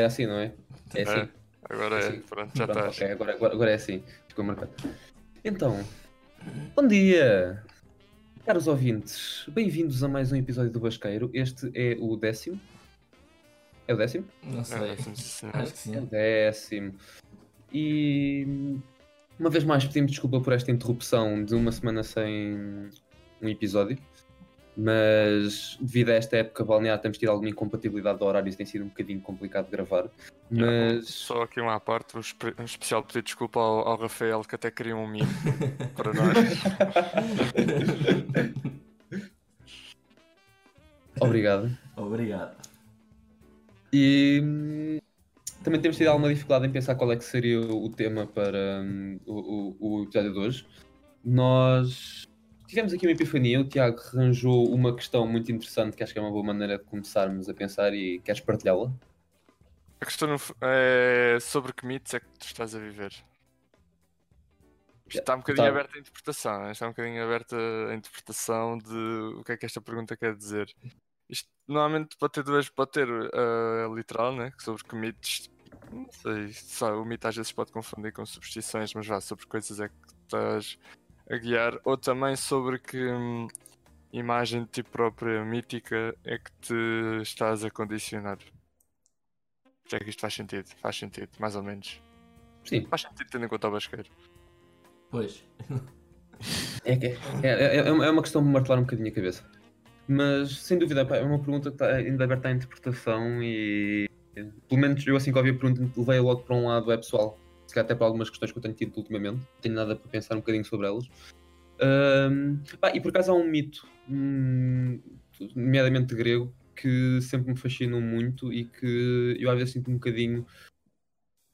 É assim, não é? É assim. É, agora é, Assim. pronto, já Pronto, estás. ok, agora, agora, agora é assim. Ficou marcado. Então, bom dia, caros ouvintes. Bem-vindos a mais um episódio do Basqueiro. Este é o décimo. É o décimo? Não sei. É, sim, sim, sim. Acho que É o sim. décimo. E uma vez mais pedimos desculpa por esta interrupção de uma semana sem um episódio. Mas devido a esta época balnear temos tido alguma incompatibilidade de horários, tem sido um bocadinho complicado de gravar. Mas Só aqui uma à parte, um espe- um especial pedido de desculpa ao, ao Rafael que até queria um mimo para nós. obrigado. Obrigado. E hum, também temos tido alguma dificuldade em pensar qual é que seria o tema para hum, o, o- o episódio de hoje. Nós tivemos aqui uma epifania, o Tiago arranjou uma questão muito interessante que acho que é uma boa maneira de começarmos a pensar e queres partilhá-la? A questão é sobre que mitos é que tu estás a viver. Isto está um bocadinho Tá. aberto à interpretação, né? está um bocadinho aberto à interpretação de o que é que esta pergunta quer dizer. Isto normalmente pode ter duas, pode ter a literal, né? Sobre que mitos, não sei, só, o mito às vezes pode confundir com superstições, mas vá, sobre coisas é que estás a guiar, ou também sobre que hum, imagem de ti própria mítica é que te estás a condicionar. Já que isto faz sentido, faz sentido, mais ou menos. Sim, Faz sentido tendo em conta o basqueiro. Pois. é, que- é, é, é uma- é uma questão de martelar um bocadinho a cabeça. Mas sem dúvida é uma pergunta que está ainda aberta à interpretação e pelo menos eu assim que ouvi a pergunta levei logo para um lado é pessoal. Se calhar até para algumas questões que eu tenho tido ultimamente. Tenho nada para pensar um bocadinho sobre elas. Ahm, pá, e por acaso há um mito, hum, nomeadamente grego, que sempre me fascinou muito e que eu às vezes sinto um bocadinho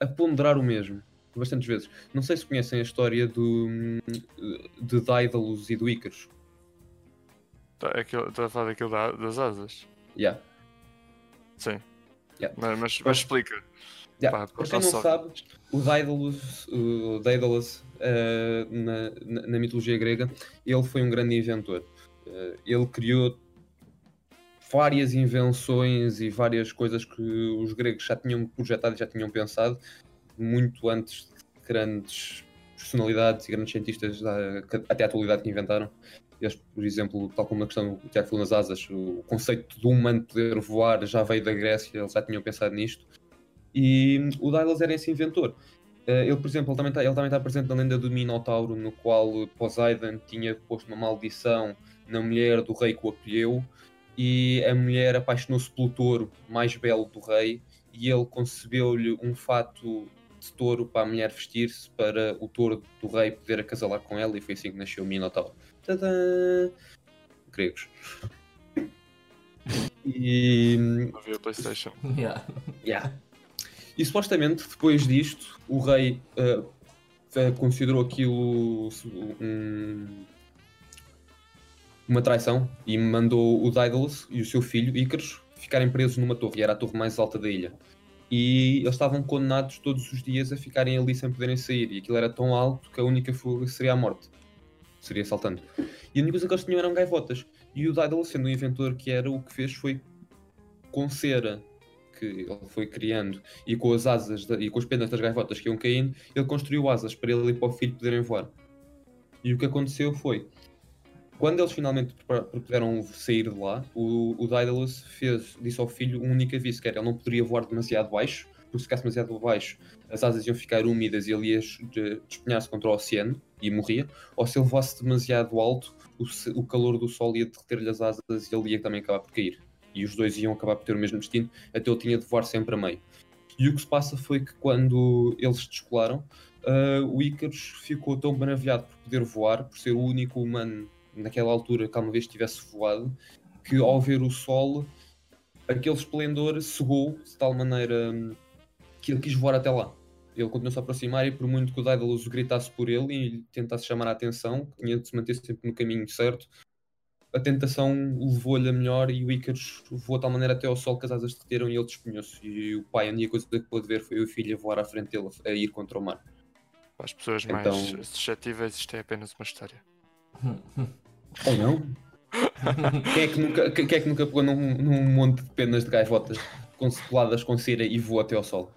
a ponderar o mesmo. Bastantes vezes. Não sei se conhecem a história do, hum, de Daedalus e do Ícaros. Tá, aquilo- Estou a falar daquilo da- das asas. Yeah. Sim. Yeah. Mas, mas, mas explica. Yeah. Pá, Para quem não só- sabe, o Daedalus, o Daedalus eh, na, na- na mitologia grega, ele foi um grande inventor. Eh, ele criou várias invenções e várias coisas que os gregos já tinham projetado e já tinham pensado muito antes de grandes personalidades e grandes cientistas da- até a atualidade que inventaram. Eles, por exemplo, tal como a questão que o Tiago falou nas asas, o conceito de um humano poder voar já veio da Grécia, eles já tinham pensado nisto. E o Daedalus era esse inventor. Eh, Ele, por exemplo, ele também, está, ele também está presente na lenda do Minotauro, no qual Poseidon tinha posto uma maldição na mulher do rei que o acolheu, e a mulher apaixonou-se pelo touro mais belo do rei, e ele concebeu-lhe um fato de touro para a mulher vestir-se para o touro do rei poder acasalar com ela, e foi assim que nasceu o Minotauro. Tadã! Gregos. E Não vi a Playstation. Yeah. Yeah. E supostamente, depois disto, o rei uh, considerou aquilo um- uma traição e mandou o Daedalus e o seu filho, Ícaros, ficarem presos numa torre, e era a torre mais alta da ilha. E eles estavam condenados todos os dias a ficarem ali sem poderem sair, e aquilo era tão alto que a única fuga seria a morte. Seria saltando. E a única coisa que eles tinham eram gaivotas. E o Daedalus, sendo o inventor que era, o que fez foi com cera que ele foi criando e com as asas da- e com as penas das gaivotas que iam caindo, ele construiu asas para ele e para o filho poderem voar. E o que aconteceu foi, quando eles finalmente puderam sair de lá, o, o Daedalus fez, disse ao filho um único aviso, que era ele não poderia voar demasiado baixo, porque se ficasse demasiado baixo as asas iam ficar úmidas e ele ia es- de- despenhar-se contra o oceano e morria, ou se ele voasse demasiado alto, o, o calor do sol ia derreter-lhe as asas e ele ia também acabar por cair. E os dois iam acabar por ter o mesmo destino, até ele tinha de voar sempre a meio. E o que se passa foi que quando eles descolaram, ah, o Ícaros ficou tão maravilhado por poder voar, por ser o único humano naquela altura que alguma vez tivesse voado, que ao ver o sol, aquele esplendor cegou de tal maneira hum, que ele quis voar até lá. Ele continuou-se a aproximar e por muito que o Daedalus gritasse por ele e tentasse chamar a atenção, que tinha de se manter sempre no caminho certo, a tentação levou-lhe a melhor e o Ícaros voou de tal maneira até ao sol que as asas derreteram e ele despenhou-se. E o pai, a única coisa que pôde ver foi o filho a voar à frente dele, a ir contra o mar. Para as pessoas Então- mais suscetíveis, isto é apenas uma história. Ou não? Quem é que nunca, quem é que nunca pegou num, num monte de penas de gaivotas? com coladas com cera e vou até ao sol.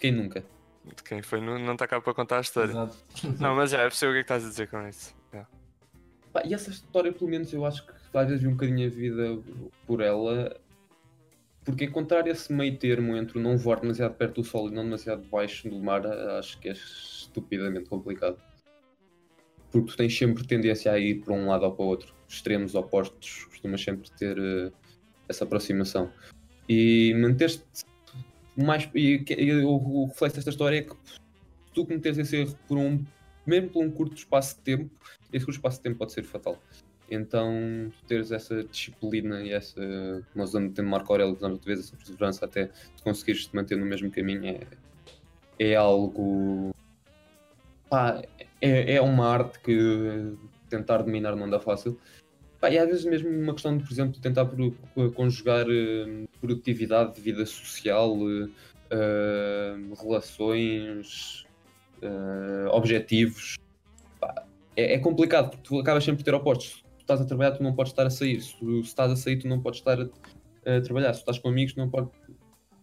Quem nunca? De quem foi, não não está cá para contar a história. Exato. Não, mas já é percebo o que é que estás a dizer com isso. Pá, e essa história, pelo menos, eu acho que às vezes vi um bocadinho a vida por ela, porque encontrar esse meio termo entre não voar demasiado perto do sol e não demasiado baixo do mar, acho que é estupidamente complicado. Porque tu tens sempre tendência a ir para um lado ou para o outro. Extremos opostos, costumas sempre ter eh, essa aproximação. E manter-te mais. E, e o, reflexo desta história é que tu cometeres esse erro por um, mesmo por um curto espaço de tempo, esse curto espaço de tempo pode ser fatal. Então, teres essa disciplina e essa. Nós usamos o Marco Aurélio, usamos outra vez essa perseverança até tu conseguires te manter no mesmo caminho é, é algo. Pá, é, é uma arte que tentar dominar não anda fácil. Pá, e às vezes mesmo uma questão de, por exemplo, tentar conjugar eh, produtividade, vida social, eh, relações, eh, objetivos. Pá, é, é complicado porque tu acabas sempre por ter opostos. Se tu estás a trabalhar, tu não podes estar a sair. Se tu se estás a sair, tu não podes estar a, a trabalhar. Se estás com amigos, não podes.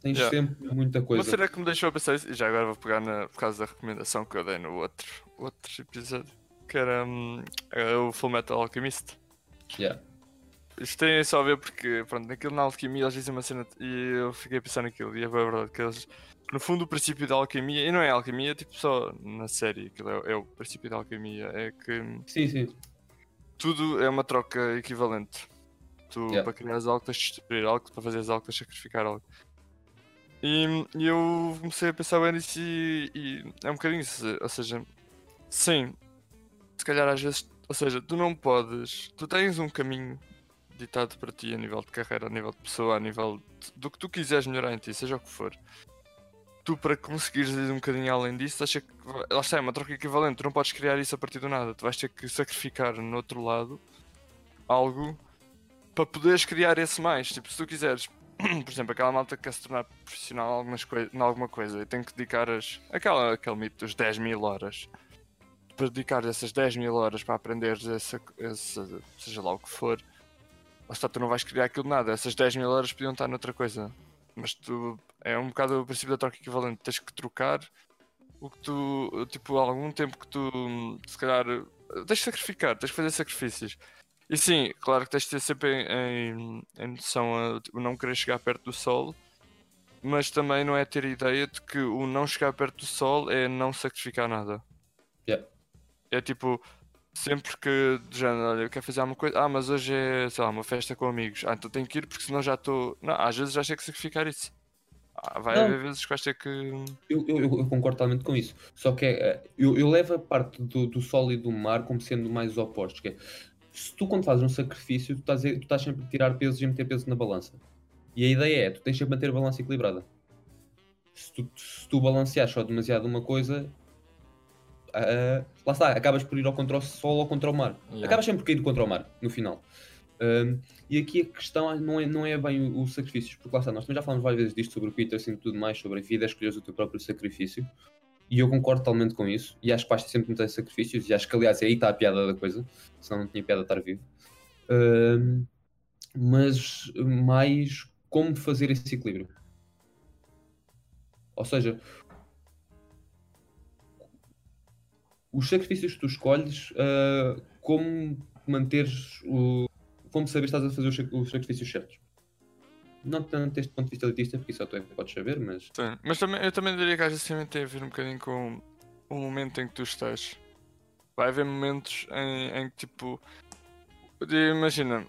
Tens Yeah. sempre muita Uma coisa. cena que me deixou a pensar isso, e já agora vou pegar na, por causa da recomendação que eu dei no outro, outro episódio, que era hum, eh, o Full Metal Alchemist. Yeah. Isto tem só a ver porque, pronto, naquilo na alquimia eles dizem uma cena e eu fiquei a pensar naquilo, e é verdade que eles, no fundo, o princípio da alquimia, e não é alquimia, tipo só na série, aquilo é, é o princípio da alquimia, é que Sim, sim. tudo é uma troca equivalente. Tu, Yeah. para criares algo, tens de destruir algo, para fazeres algo, tens de sacrificar algo. E, e eu comecei a pensar bem nisso e, e é um bocadinho isso. Ou seja, sim, se calhar às vezes, ou seja, tu não podes, tu tens um caminho ditado para ti a nível de carreira, a nível de pessoa, a nível de- do que tu quiseres melhorar em ti, seja o que for. Tu, para conseguires ir um bocadinho além disso, acha que lá está, é uma troca equivalente. Tu não podes criar isso a partir do nada. Tu vais ter que sacrificar no outro lado algo para poderes criar esse mais. Tipo, se tu quiseres, por exemplo, aquela malta que quer se tornar profissional em, algumas coi alguma coisa e tem que dedicar as, aquela, aquele mito dos 10 mil horas para dedicar essas 10 mil horas para aprenderes essa, essa, seja lá o que for, lá está, tu não vais criar aquilo de nada. Essas 10 mil horas podiam estar noutra coisa. Mas tu é um bocado o princípio da troca equivalente. Tens que trocar o que tu, tipo, algum tempo que tu, se calhar, tens de sacrificar, tens de fazer sacrifícios. E sim, claro que tens de ter sempre em, em, em noção a tipo, não querer chegar perto do sol, mas também não é ter a ideia de que o não chegar perto do sol é não sacrificar nada. Yeah. É tipo, sempre que, de género, olha, eu quero fazer alguma coisa, ah, mas hoje é, sei lá, uma festa com amigos, ah, então tenho que ir porque senão já estou. Não, às vezes já sei que sacrificar isso. Ah, vai Não. haver vezes que vais ter que. Eu, eu, eu concordo totalmente com isso. Só que é, eu, eu levo a parte do, do sol e do mar como sendo mais opostos. Que é, se tu, quando fazes um sacrifício, tu estás, tu estás sempre a tirar pesos e a meter pesos na balança. E a ideia é, tu tens sempre a manter a balança equilibrada. Se tu, se tu balanceares só demasiado uma coisa, ah, lá está, acabas por ir ao contra o sol ou contra o mar. Yeah. Acabas sempre por ir contra o mar, no final. Um, e aqui a questão não é, não é bem o, o sacrifício, porque lá está, nós também já falamos várias vezes disto sobre o Peterson e tudo mais, sobre a vida, escolheres o teu próprio sacrifício. E eu concordo totalmente com isso. E acho que vais ter sempre muitos sacrifícios. E acho que, aliás, aí está a piada da coisa. Senão não tinha piada estar vivo. Um, mas mais como fazer esse equilíbrio. Ou seja, os sacrifícios que tu escolhes, ah, como manteres o. como saber estás a fazer os, os sacrifícios certos. Não tanto deste ponto de vista elitista, porque isso só tu é que podes saber, mas. Sim, mas também, eu também diria que às vezes tem a ver um bocadinho com o momento em que tu estás. Vai haver momentos em, em que tipo. Imagina,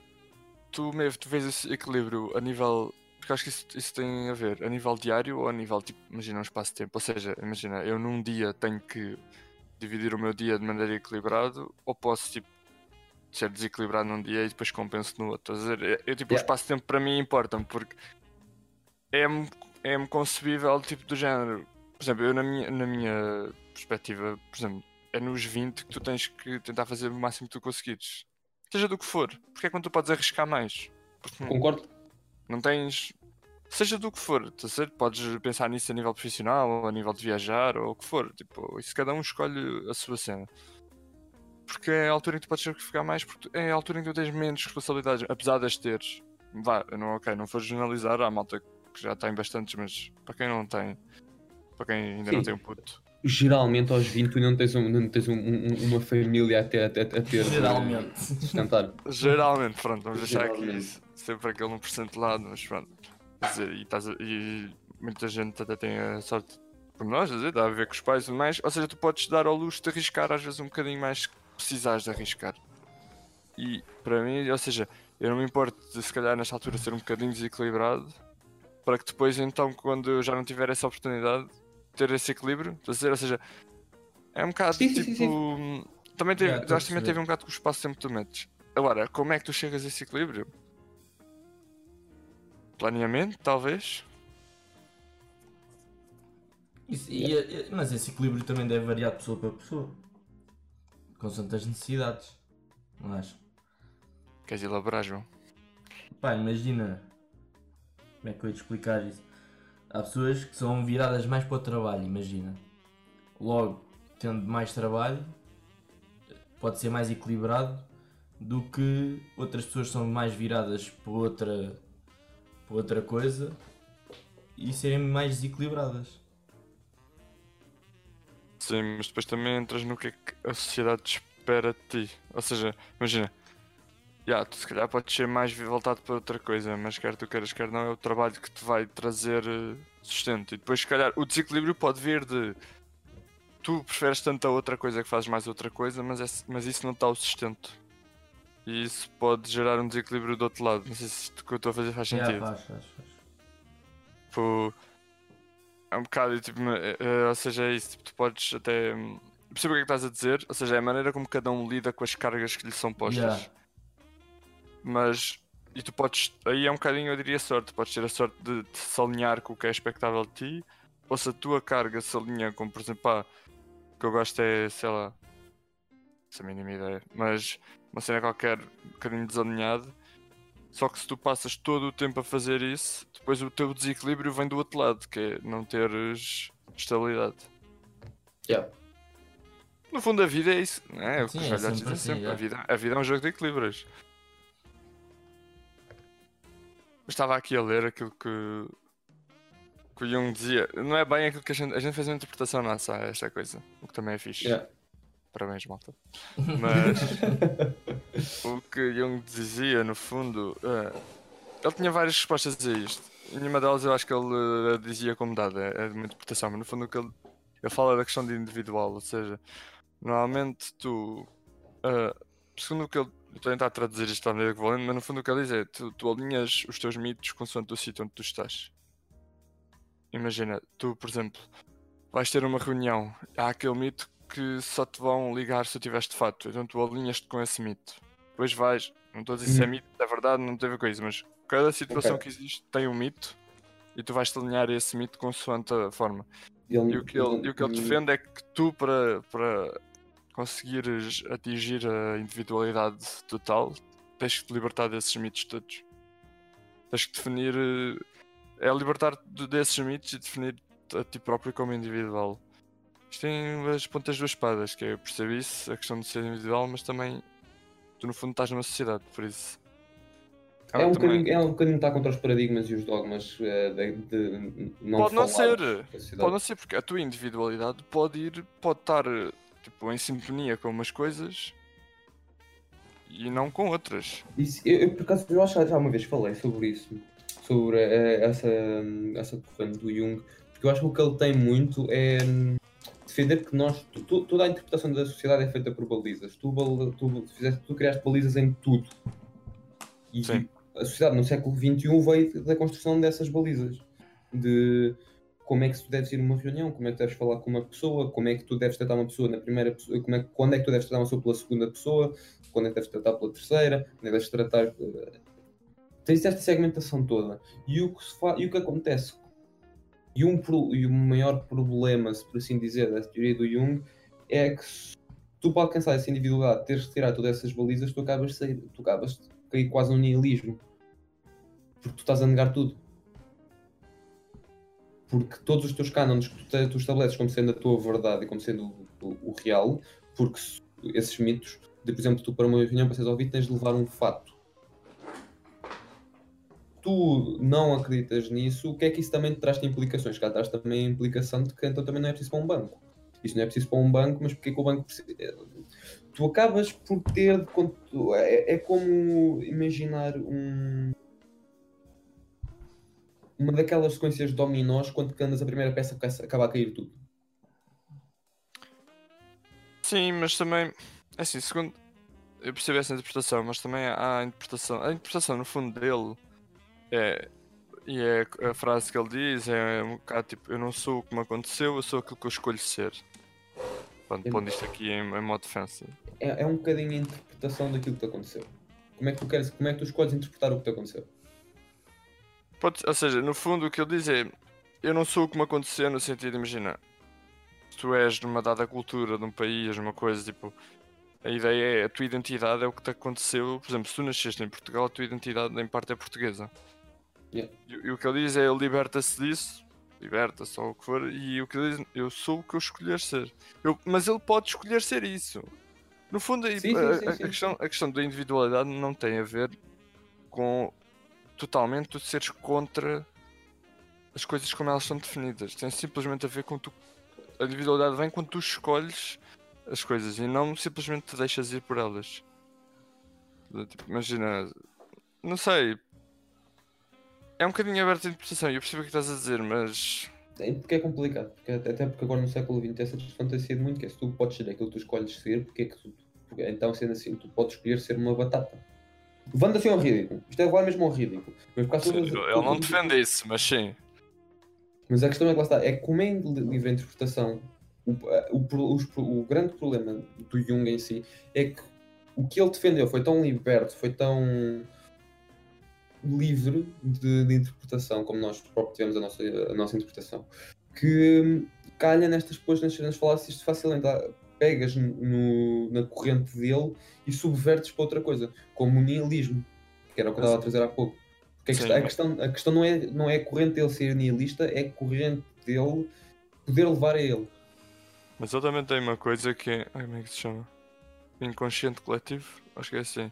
tu mesmo tu vês esse equilíbrio a nível. Porque acho que isso, isso tem a ver a nível diário ou a nível tipo, imagina um espaço de tempo. Ou seja, imagina, eu num dia tenho que dividir o meu dia de maneira equilibrada, ou posso tipo ser desequilibrado num dia e depois compenso no outro. Estás a dizer? Eu, tipo, o Yeah. espaço de tempo para mim importa-me porque é-me é-me concebível, tipo, do género. Por exemplo, eu na minha, na minha perspectiva, por exemplo, é nos 20 que tu tens que tentar fazer o máximo que tu conseguires. Seja do que for. Porque é quando tu podes arriscar mais. Porque Concordo. não tens. Seja do que for, estás a podes pensar nisso a nível profissional, ou a nível de viajar, ou o que for. Tipo, isso cada um escolhe a sua cena. Porque é a altura em que tu podes sacrificar mais, porque é a altura em que tu tens menos responsabilidades, apesar de as teres. Vá, não, ok, não for generalizar, há malta que já tem bastantes, mas para quem não tem, para quem ainda não Sim. tem um puto, Geralmente aos 20 tu não tens, um- não tens um- um- uma família a ter, a, ter- a ter Geralmente. sustentar. geralmente, pronto, vamos deixar aqui Geralmente. sempre aquele 1% de lado, mas pronto. E, estás a- e muita gente até tem a sorte, como nós, a dizer, dá a ver com os pais e tudo mais, ou seja, tu podes dar ao luxo de arriscar às vezes um bocadinho mais que precisares de arriscar. E para mim, ou seja, eu não me importo de se calhar nesta altura ser um bocadinho desequilibrado para que depois então quando eu já não tiver essa oportunidade ter esse equilíbrio, estás a dizer? ou seja, é um bocado Sim, sim, tipo. sim, Também teve, a acho que também teve um bocado com o espaço-tempo que tu metes. Agora, como é que tu chegas a esse equilíbrio? Planeamento, talvez. Isso- e- e- mas esse equilíbrio também deve variar de pessoa para pessoa. Consoante as necessidades. Não acho? Queres elaborar, João? Pá, imagina. Como é que eu ia te explicar isso? Há pessoas que são viradas mais para o trabalho, imagina. Logo, tendo mais trabalho, pode ser mais equilibrado do que outras pessoas que são mais viradas para outra, outra coisa e serem mais desequilibradas. Sim, mas depois também entras no que é que a sociedade espera de ti. Ou seja, imagina, já, tu se calhar podes ser mais voltado para outra coisa, mas quer tu queiras, quer não, é o trabalho que te vai trazer eh, sustento. E depois, se calhar, o desequilíbrio pode vir de tu preferes tanto a outra coisa que fazes mais outra coisa, mas, esse- mas isso não está o sustento. E isso pode gerar um desequilíbrio do outro lado. Não sei se o que eu estou a fazer faz Yeah, sentido. faz, faz, faz. Tipo, é um bocado, tipo, eh, eh, ou seja, é isso, tipo, tu podes até. hum, Percebo o que é que estás a dizer, ou seja, é a maneira como cada um lida com as cargas que lhe são postas. Yeah. Mas, e tu podes, aí é um bocadinho, eu diria, sorte, podes ter a sorte de, de se alinhar com o que é expectável de ti, ou se a tua carga se alinha com, por exemplo, pá, o que eu gosto é, sei lá, essa mínima ideia, mas uma cena qualquer, um bocadinho desalinhado, só que se tu passas todo o tempo a fazer isso, depois o teu desequilíbrio vem do outro lado, que é não teres estabilidade. Yeah. No fundo, a vida é isso, não é? É o que Sim, os é sempre dizem assim, sempre. é. A, vida, a vida é um jogo de equilíbrios. Mas estava aqui a ler aquilo que, que o Jung dizia. Não é bem aquilo que a gente. A gente fez uma interpretação nossa a esta coisa, o que também é fixe. Yeah. Parabéns, malta. Mas o que Jung dizia, no fundo, é, ele tinha várias respostas a isto. E nenhuma delas eu acho que ele eh, dizia como dada, é de uma interpretação, mas no fundo o que ele, ele fala da questão de individual, ou seja, normalmente tu, eh, segundo o que ele, estou a tentar traduzir isto à maneira que vou lendo, mas no fundo o que ele diz é, tu, tu alinhas os teus mitos consoante o sítio onde tu estás. Imagina, tu, por exemplo, vais ter uma reunião, há aquele mito que só te vão ligar se tu tiveres de fato, então tu alinhas-te com esse mito. Depois vais, não estou a dizer se é Uhum. mito, é verdade, não tem a ver com isso, mas cada situação Ok. que existe tem um mito e tu vais-te alinhar a esse mito consoante a forma. Ele- E o que ele, e o que ele defende é que tu, para, para conseguires atingir a individualidade total, tens que te libertar desses mitos todos. Tens que definir. eh, É libertar de- desses mitos e definir a ti próprio como individual. Isto tem as pontas duas espadas, que é eu percebo isso, a questão de ser individual, mas também tu no fundo estás numa sociedade, por isso. É um, também- bocadinho, é um bocadinho estar contra os paradigmas e os dogmas eh, de, de não Pode não ser. Pode não ser, porque a tua individualidade pode ir, pode estar tipo, em sintonia com umas coisas e não com outras. Isso, eu, eu, por acaso, eu acho que já uma vez falei sobre isso, sobre eh, essa, essa corrente do Jung, porque eu acho que o que ele tem muito é hum, defender que nós, tu- toda a interpretação da sociedade é feita por balizas. Tu, tu, fizeste, tu criaste balizas em tudo. E Sim. a sociedade no século XXI veio da construção dessas balizas. De como é que tu deves ir a uma reunião, como é que deves falar com uma pessoa, como é que tu deves tratar uma pessoa na primeira pessoa, como é, quando é que tu deves tratar uma pessoa pela segunda pessoa, quando é que deves tratar pela terceira, quando é que deves tratar. eh, Tens esta segmentação toda. E o que, fa... e o que acontece? E, um e o maior problema, se por assim dizer, da teoria do Jung é que tu para alcançar essa individualidade, teres de tirar todas essas balizas, tu acabas sair, tu acabas de cair quase no nihilismo. Porque tu estás a negar tudo. Porque todos os teus cânones que tu, tu estabeleces como sendo a tua verdade e como sendo o, o- o real, porque se- esses mitos, de, por exemplo, tu para uma reunião para seres ouvido tens de levar um fato. Tu não acreditas nisso, o que é que isso também te traz de implicações? Cá traz também a implicação de que então também não é preciso para um banco. Isso não é preciso para um banco, mas porque é que o banco precisa? Tu acabas por ter. É, é como imaginar um. Uma daquelas sequências de dominós quando andas a primeira peça acaba a cair tudo. Sim, mas também, é assim, segundo. Eu percebo essa interpretação, mas também há a interpretação. A interpretação, no fundo, dele é. E é a frase que ele diz é um bocado tipo: Eu não sou o que me aconteceu, eu sou aquilo que eu escolho ser. Pronto, pondo isto aqui em, em modo defensa. É, é um bocadinho a interpretação daquilo que te aconteceu. Como é que tu queres, como é que tu escolhes interpretar o que te aconteceu? Pode, ou seja, no fundo, o que ele diz é: Eu não sou o que me aconteceu, no sentido de imaginar. Se tu és numa dada cultura, de um país, numa coisa tipo. A ideia é a tua identidade é o que te aconteceu. Por exemplo, se tu nasceste em Portugal, a tua identidade em parte é portuguesa. Yeah. E, e o que ele diz é: ele liberta-se disso, liberta-se ou o que for, e o que ele diz: eu sou o que eu escolher ser. Eu- mas ele pode escolher ser isso. No fundo, Sim, sim, a, sim, a- sim, a questão, a questão da individualidade não tem a ver com totalmente tu seres contra as coisas como elas são definidas. Tem simplesmente a ver com tu. A individualidade vem quando tu escolhes as coisas e não simplesmente te deixas ir por elas. Tipo, imagina, não sei. É um bocadinho aberto a interpretação eu percebo o que estás a dizer, mas. É porque é complicado, porque, até porque agora no século XX essa discussão tem sido muito que é se tu podes ser aquilo que tu escolhes ser, porque é que tu, porque- então sendo assim, tu podes escolher ser uma batata. Levando assim ao ridículo. Isto é levar mesmo ao ridículo. Mas, por causa Sim, todas- ele não defende isso, mas sim. Mas a questão é que lá está, é como é em li- livre interpretação, o, o, pro- o grande problema do Jung em si é que o que ele defendeu foi tão liberto, foi tão livre de, de interpretação, como nós próprios tivemos a nossa, a nossa interpretação, que calha nestas depois nas, nas falácias facilmente ah, pegas no, na corrente dele e subvertes para outra coisa, como o nihilismo, que era o que eu estava a trazer há pouco. Porque a, Sim. questão, a questão, a questão não, é, não é a corrente dele ser nihilista, é a corrente dele poder levar a ele. Mas ele também tem uma coisa que é. Ai, como é que se chama? Inconsciente coletivo? Acho que é assim.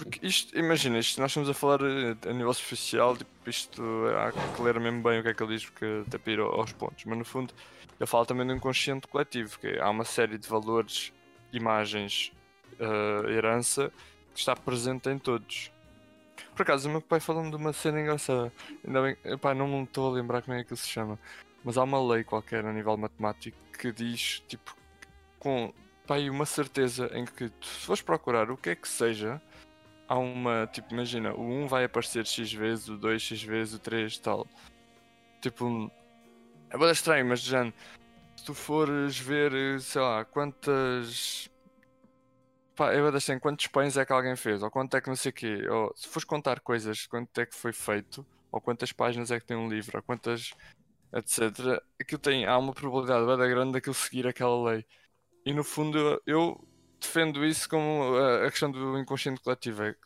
Porque isto, imagina, isto nós estamos a falar eh, a nível superficial, tipo, isto há que ler mesmo bem o que é que ele diz, porque até para ir ao- aos pontos. Mas no fundo, ele fala também do inconsciente coletivo, que é, há uma série de valores, imagens, eh, herança, que está presente em todos. Por acaso, o meu pai falou-me de uma cena engraçada. Ainda bem, não me estou a lembrar como é que ele se chama. Mas há uma lei qualquer a nível matemático que diz, tipo, com pá, aí uma certeza em que se fores procurar o que é que seja, há uma, tipo, imagina, o 1 vai aparecer X vezes, o 2 X vezes, o 3 tal. Tipo, é bem estranho, mas já, se tu fores ver, sei lá, quantas. Pá, é bem estranho, quantos pães é que alguém fez, ou quanto é que não sei o quê, ou se fores contar coisas, quanto é que foi feito, ou quantas páginas é que tem um livro, ou quantas etc. Aquilo tem, há uma probabilidade bem grande daquilo seguir aquela lei. E no fundo eu, eu defendo isso como a, a questão do inconsciente coletivo. É,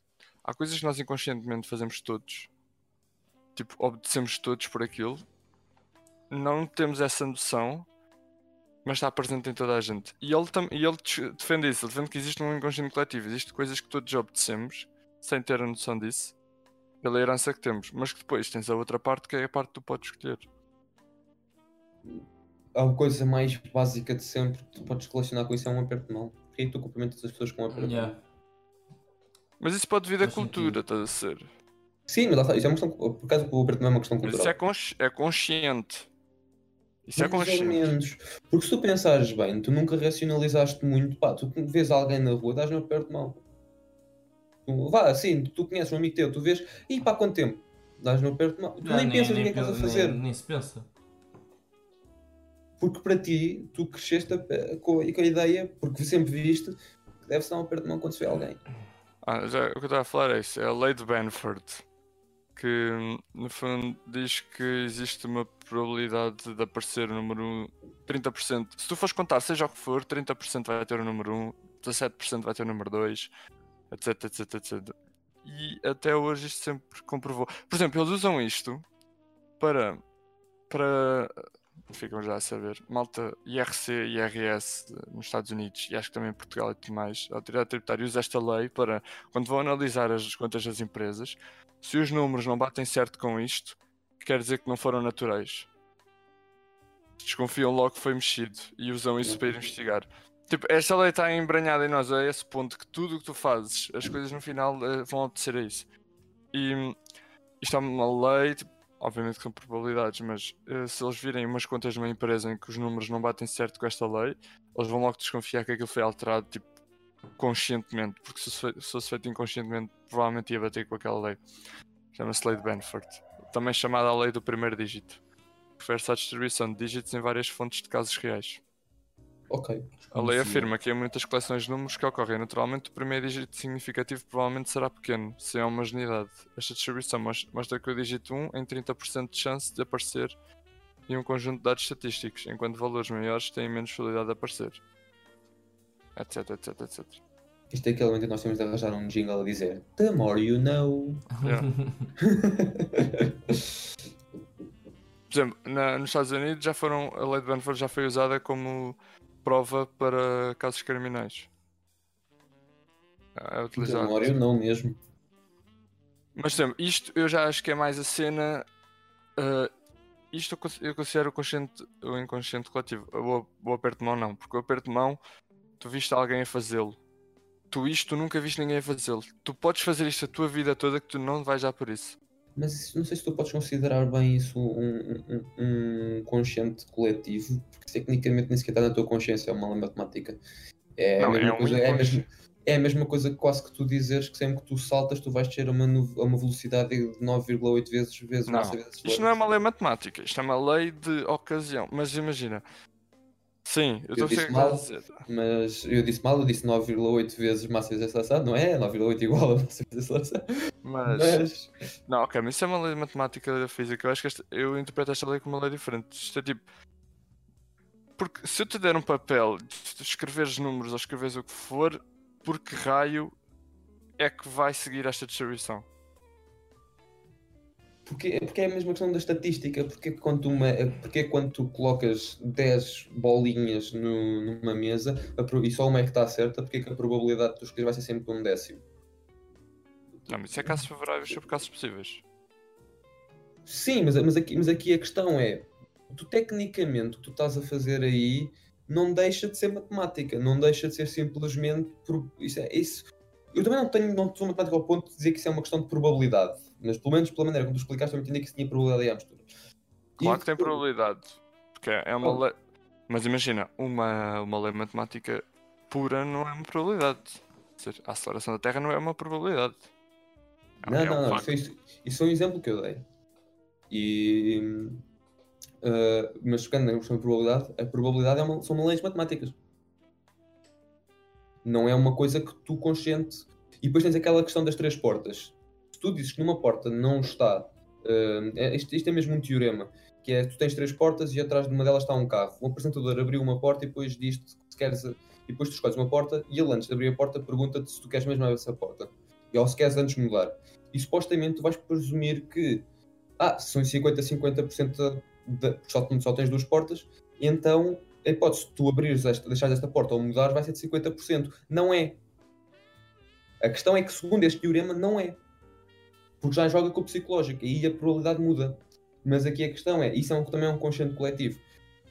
há coisas que nós inconscientemente fazemos todos, tipo, obedecemos todos por aquilo, não temos essa noção, mas está presente em toda a gente. E ele, e ele defende isso, ele defende que existe um inconsciente coletivo, existem coisas que todos obedecemos, sem ter a noção disso, pela herança que temos, mas que depois tens a outra parte que é a parte que tu podes escolher. A coisa mais básica de sempre que tu podes relacionar com isso é um aperto de mão. Porque aí tu cumprimentas as pessoas com de mão. Yeah. Mas isso pode vir da Faz cultura, estás a ser? Sim, mas lá está, isso é uma questão, por acaso o mão é uma questão Mas cultural. isso é, consci- é consciente. Isso é Mais ou consciente. menos. Porque se tu pensares bem, tu nunca racionalizaste muito, pá, tu vês alguém na rua, dás-lhe um aperto de mão. Tu, vá, assim, tu conheces um amigo teu, tu vês, e pá, quanto tempo? Dás-lhe um aperto de mão. Tu Não, nem, pensas no que é que estás a fazer. Nem, nem se pensa. Porque para ti, tu cresceste a- com, a- com a ideia, porque sempre viste, que deve ser um aperto de mão quando se vê alguém. Ah, já, o que eu estava a falar é isso, é a lei de Benford, que no fundo diz que existe uma probabilidade de aparecer o número 30%. Se tu fores contar, seja o que for, 30% vai ter o número 1, 17% vai ter o número 2, etc, etc, etc. E até hoje isto sempre comprovou. Por exemplo, eles usam isto para, para ficam já a saber. Malta IRC e IRS nos Estados Unidos e acho que também em Portugal e tudo mais, a autoridade tributária usa esta lei para, quando vão analisar as contas das empresas, se os números não batem certo com isto, quer dizer que não foram naturais. Desconfiam logo que foi mexido e usam isso para investigar. Tipo, esta lei está embranhada em nós a esse ponto que tudo o que tu fazes, as coisas no final uh, vão obedecer a isso. E hum, isto é uma lei, tipo, obviamente com probabilidades, mas uh, se eles virem umas contas de uma empresa em que os números não batem certo com esta lei, eles vão logo desconfiar que aquilo foi alterado, tipo, conscientemente, porque se fosse feito inconscientemente, provavelmente ia bater com aquela lei. Chama-se Lei de Benford. Também chamada a Lei do Primeiro Dígito. Refere-se à distribuição de dígitos em várias fontes de casos reais. Ok. A lei afirma que em muitas coleções de números que ocorrem naturalmente, o primeiro dígito significativo provavelmente será pequeno, sem homogeneidade. Esta distribuição mostra que o dígito 1 tem 30% de chance de aparecer em um conjunto de dados estatísticos, enquanto valores maiores têm menos probabilidade de aparecer. Etc, etc, etc. Isto é aquele momento em que nós temos de arranjar um jingle a dizer The more you know. Yeah. Por exemplo, na, nos Estados Unidos já foram, a lei de Benford já foi usada como prova para casos criminais. É utilizado. Memória não mesmo. Mas exemplo, isto eu já acho que é mais a cena. Uh, isto eu considero o, consciente, o inconsciente coletivo. O, o aperto de mão não, porque o aperto de mão tu viste alguém a fazê-lo. Tu isto tu nunca viste ninguém a fazê-lo. Tu podes fazer isto a tua vida toda que tu não vais já por isso. Mas não sei se tu podes considerar bem isso um, um, um consciente coletivo, porque tecnicamente nem sequer está na tua consciência, é uma matemática. É, não, a mesma é, coisa, é, a mesma, é a mesma coisa quase que tu dizeres que sempre que tu saltas tu vais ter uma, uma velocidade de 9,8 vezes vezes não, Isto não é uma lei matemática, isto é uma lei de ocasião. Mas imagina, Sim, eu estou a disse mal, mas eu disse mal, eu disse 9,8 vezes massa vezes aceleração, não é? 9,8 igual a massa vezes aceleração. Mas... mas... Não, ok, mas isso é uma lei de matemática da física. Eu acho que esta... eu interpreto esta lei como uma lei diferente. Isto é tipo. Porque se eu te der um papel, de escreveres números ou escreveres o que for, por que raio é que vai seguir esta distribuição? Porque, porque é a mesma questão da estatística. Porque quando, uma, porque quando tu colocas 10 bolinhas no, numa mesa e só uma é que está certa, porque é que a probabilidade de tu escolher vai ser sempre um décimo? Não, mas isso é casos favoráveis sobre casos possíveis. Sim, mas, mas, aqui, mas aqui a questão é: tu tecnicamente o que tu estás a fazer aí não deixa de ser matemática, não deixa de ser simplesmente. Isso, é, isso eu também não tenho, não sou matemático ao ponto de dizer que isso é uma questão de probabilidade, mas pelo menos pela maneira como tu explicaste, eu entendi que isso tinha probabilidade aí à mistura. Claro e, que tem probabilidade, porque é uma oh. lei. Mas imagina, uma, uma lei matemática pura não é uma probabilidade. Dizer, a aceleração da Terra não é uma probabilidade. É não, é não, um não. Isso, isso, é um exemplo que eu dei. E. Uh, mas pegando na questão de probabilidade, a probabilidade é uma, são leis matemáticas. Não é uma coisa que tu consciente. E depois tens aquela questão das três portas. Se tu dizes que numa porta não está. Uh, isto, isto, é mesmo um teorema. Que é tu tens três portas e atrás de uma delas está um carro. O apresentador abriu uma porta e depois diz-te se queres. E depois tu escolhes uma porta e ele antes de abrir a porta pergunta-te se tu queres mesmo essa porta. E ou se queres antes mudar. E supostamente tu vais presumir que. Ah, são 50-50% de, só, só tens duas portas, então a hipótese de tu abrires esta, deixares esta porta ou mudar vai ser de 50%. Não é. A questão é que, segundo este teorema, não é. Porque já joga com o psicológico e a probabilidade muda. Mas aqui a questão é, isso é um, também é um consciente coletivo.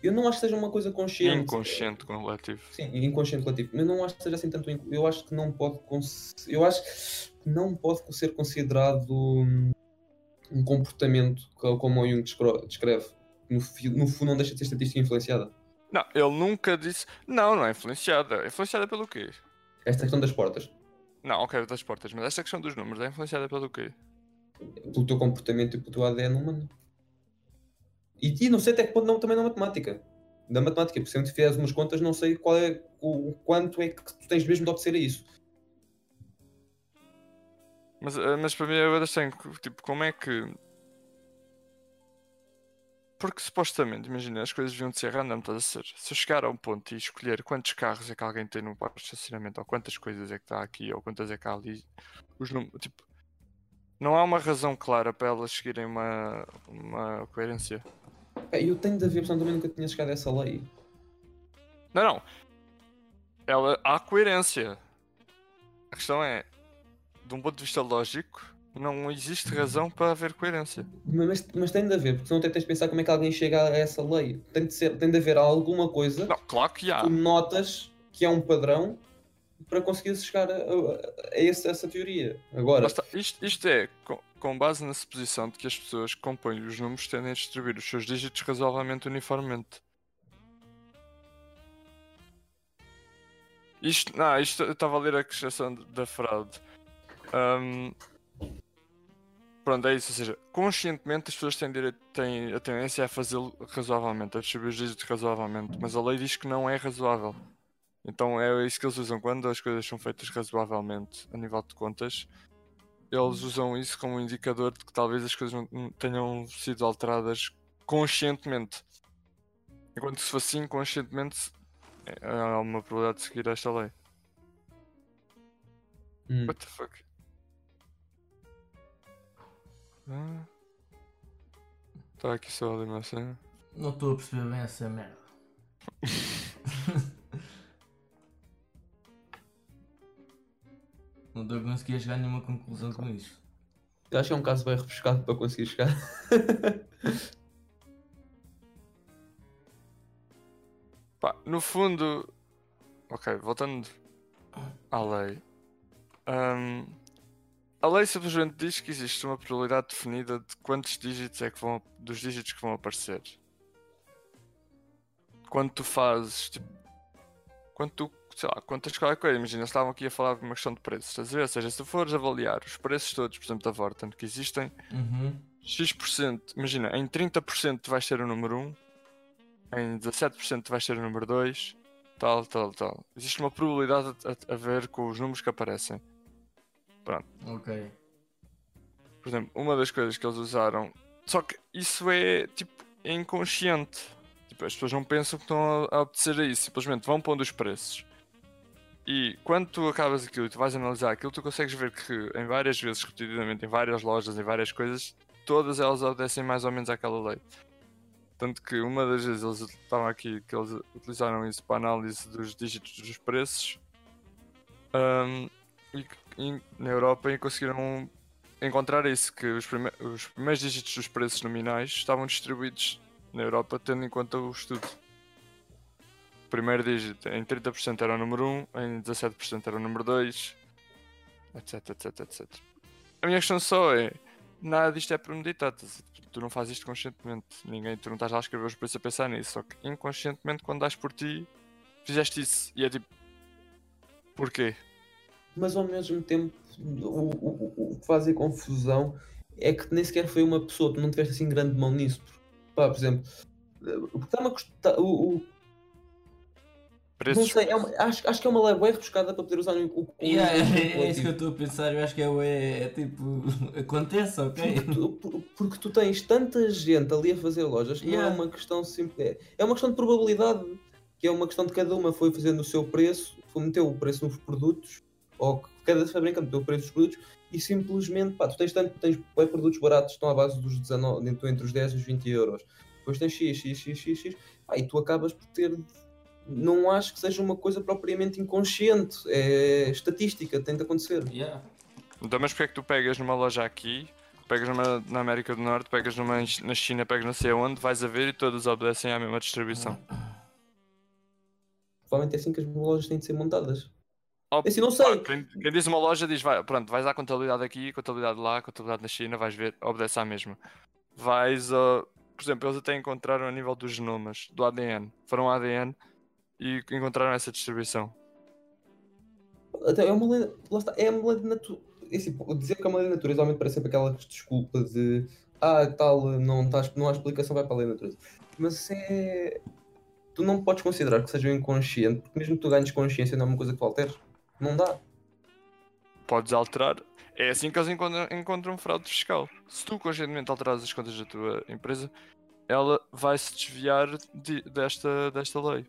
Eu não acho que seja uma coisa consciente. Inconsciente coletivo. Sim, inconsciente coletivo. Mas não acho que seja assim tanto. Eu acho que não pode. Eu acho que não pode ser considerado um comportamento como o Jung descreve. No, no fundo, não deixa de ser estatística influenciada. Não, ele nunca disse. Não, não é influenciada. É influenciada pelo quê? Esta questão das portas. Não, ok, das portas, mas esta questão dos números é influenciada pelo quê? Pelo teu comportamento e pelo teu ADN humano. E, e não sei até que ponto não, também na matemática. Da matemática, porque se eu fizeres umas contas, não sei qual é o quanto é que tu tens mesmo de obedecer a isso. Mas, eh, mas para mim eu ainda tenho, tipo, como é que porque supostamente, imagina, as coisas deviam de ser random, estás a ser. Se eu chegar a um ponto e escolher quantos carros é que alguém tem no parque de estacionamento, ou quantas coisas é que está aqui, ou quantas é que há ali, os números, tipo, não há uma razão clara para elas seguirem uma, uma coerência. É, Eu tenho de haver, portanto, também nunca tinha chegado a essa lei. Não, não. Ela, há coerência. A questão é, de um ponto de vista lógico, não existe razão para haver coerência. Mas, mas tem de haver, porque senão tens de pensar como é que alguém chega a essa lei. Tem de, ser, tem de haver alguma coisa Não, claro que há. tu notas que é um padrão para conseguir chegar a, a- a esse- essa teoria. Agora, está. Isto, isto é com, com base na suposição de que as pessoas que compõem os números tendem a distribuir os seus dígitos razoavelmente uniformemente. Isto, não, isto eu estava a ler a questão da fraude. Ahm, pronto, é isso. Ou seja, conscientemente as pessoas têm, direito, têm a tendência a fazê-lo razoavelmente, a distribuir os dígitos razoavelmente, mas a lei diz que não é razoável. Então é isso que eles usam quando as coisas são feitas razoavelmente a nível de contas eles usam isso como um indicador de que talvez as coisas não- tenham sido alteradas conscientemente. Enquanto se fosse inconscientemente, é- há uma probabilidade de seguir esta lei. hum, What the fuck? Ah. Está aqui só uma cena. Não estou a perceber bem essa merda. Não estou a conseguir chegar a nenhuma conclusão com isto. eu acho que é um caso bem rebuscado para conseguir chegar. Pá, no fundo. Ok, voltando à lei. Ahm, a lei simplesmente diz que existe uma probabilidade definida de quantos dígitos é que vão. dos dígitos que vão aparecer. Quando tu fazes. Tipo, quando tu. Sei lá, quantas qualquer coisa. Imagina, estavam aqui a falar de uma questão de preços. Estás a ver? Ou seja, se tu fores avaliar os preços todos, por exemplo, da Vorten, que existem, Uhum. X%, imagina, em 30% tu vais ter o número 1, em 17% tu vais ter o número 2, tal, tal, tal. Existe uma probabilidade a, a- ver com os números que aparecem. Ok. Por exemplo, uma das coisas que eles usaram. Só que isso é tipo é inconsciente. Tipo, as pessoas não pensam que estão a, a obedecer a isso, simplesmente vão pondo os preços. E quando tu acabas aquilo e tu vais analisar aquilo, tu consegues ver que em várias vezes, repetidamente, em várias lojas, em várias coisas, todas elas obedecem mais ou menos àquela lei. Tanto que uma das vezes eles estavam aqui que eles utilizaram isso para análise dos dígitos dos preços ahm, e, e na Europa e conseguiram encontrar isso, que os, prime- os primeiros dígitos dos preços nominais estavam distribuídos na Europa tendo em conta o estudo. O primeiro dígito em 30% era o número 1, em 17% era o número 2, etc, etc, etc. A minha questão só é, nada disto é premeditado, tu não fazes isto conscientemente, ninguém, tu não estás lá a escrever os preços a pensar nisso, só que inconscientemente quando dás por ti, fizeste isso, e é tipo, porquê? mas ao mesmo tempo o, o, o- o que faz a confusão é que nem sequer foi uma pessoa, tu não tiveste assim grande mão nisso. Pá, por exemplo, eh, porque está-me a custar. O, o- não Preços sei, é uma- acho, acho que é uma lei bem rebuscada para poder usar o. o, o Yeah, o- é, é isso que eu estou a pensar. Eu acho que é, é, é tipo. Acontece, ok? Porque tu, por- porque tu tens tanta gente ali a fazer lojas que não Yeah. é uma questão simples. É, é uma questão de probabilidade, que é uma questão de cada uma foi fazendo o seu preço, foi meteu o preço nos produtos, ou que cada fabricante meteu o preço dos produtos, e simplesmente, pá, tu tens tanto, tens bué produtos baratos que estão à base dos 19, entre, entre os 10 e os 20 euros. Depois tens X, X, X, X, X, pá, e tu acabas por ter. Não acho que seja uma coisa propriamente inconsciente, é estatística, tem de acontecer. Yeah. Então, mas porque é que tu pegas numa loja aqui, pegas numa na América do Norte, pegas numa na China, pegas não sei aonde, vais a ver e todas obedecem à mesma distribuição? Provavelmente é assim que as lojas têm de ser montadas. Oh, Assim, não pá, sei. quem, quem diz uma loja diz, vai, pronto, vais à contabilidade aqui, contabilidade lá, contabilidade na China, vais ver, obedece à mesma. Vais a. Por exemplo, eles até encontraram a nível dos genomas, do ADN. Foram ADN e encontraram essa distribuição. Até é uma lei, lá está, é uma lei de natureza. dizer que é uma lei de natureza realmente parece sempre aquela desculpa de ah, tal, não, tá, não há explicação, vai para a lei de natureza. Mas é. Tu não podes considerar que seja um inconsciente, porque mesmo que tu ganhes consciência, não é uma coisa que tu alteres. Não dá. Podes alterar. É assim que eles encontram, encontram fraude fiscal. Se tu conscientemente alterares as contas da tua empresa, ela vai se desviar de- desta, desta lei.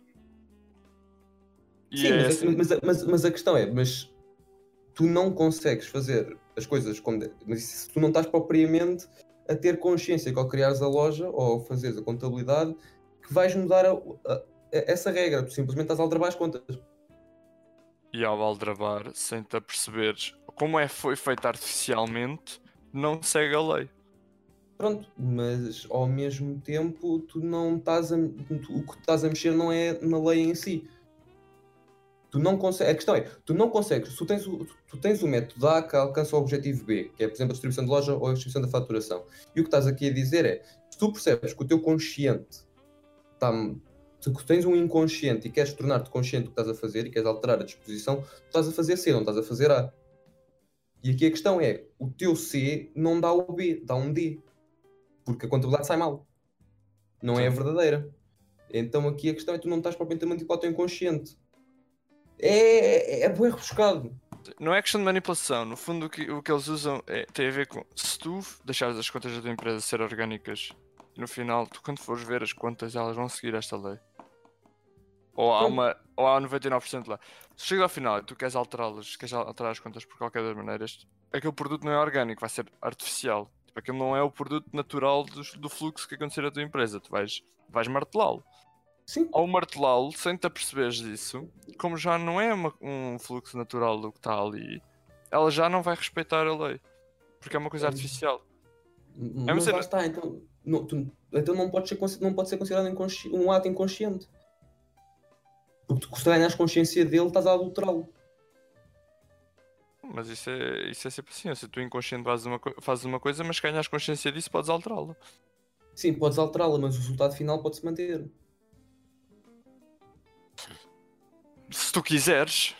Sim, é mas, assim- mas, mas, mas a questão é, mas tu não consegues fazer as coisas como. Mas se tu não estás propriamente a ter consciência que ao criares a loja ou fazeres a contabilidade que vais mudar a- a- a- essa regra. Tu simplesmente estás a aldrabar as contas. E ao aldrabar, sem te aperceberes como é foi feito artificialmente, não segue a lei. Pronto, mas ao mesmo tempo tu não estás a, tu- o que estás a mexer não é na lei em si. Tu não consegues, a questão é, tu não consegues, se tu tens o, tu tens o método A que alcança o objetivo B, que é, por exemplo, a distribuição de loja ou a distribuição da faturação. E o que estás aqui a dizer é, se tu percebes que o teu consciente está, se tens um inconsciente e queres tornar-te consciente do que estás a fazer e queres alterar a disposição, tu estás a fazer C, não estás a fazer A. E aqui a questão é, o teu C não dá o B, dá um D. Porque a contabilidade sai mal. Não é a Sim. verdadeira. Então aqui a questão é tu não estás propriamente a manipular o teu inconsciente. É, é, é bem rebuscado. Não é questão de manipulação. No fundo, o que, o que eles usam é, tem a ver com se tu deixares as contas da tua empresa ser orgânicas, no final, tu quando fores ver as contas, elas vão seguir esta lei. Ou há, uma, ou há 99% lá. Se chega ao final e tu queres alterá-las, queres alterar as contas por qualquer das maneiras, aquele produto não é orgânico, vai ser artificial. Tipo, aquilo não é o produto natural do, do fluxo que acontecer na tua empresa. Tu vais, vais martelá-lo. Sim. Ao martelá-lo, sem te aperceberes disso, como já não é uma- um fluxo natural do que está ali, ela já não vai respeitar a lei. Porque é uma coisa É. artificial. Mas cena- lá está, então não, tu- então não, pode ser, não pode ser considerado inconsci- um ato inconsciente. Porque tu, se ganhas consciência dele, estás a adulterá-lo. Mas isso é, isso é sempre assim. Se tu inconsciente fazes uma, fazes uma coisa, mas se ganhas consciência disso, podes alterá-la. Sim, podes alterá-la, mas o resultado final pode-se manter. Se tu quiseres,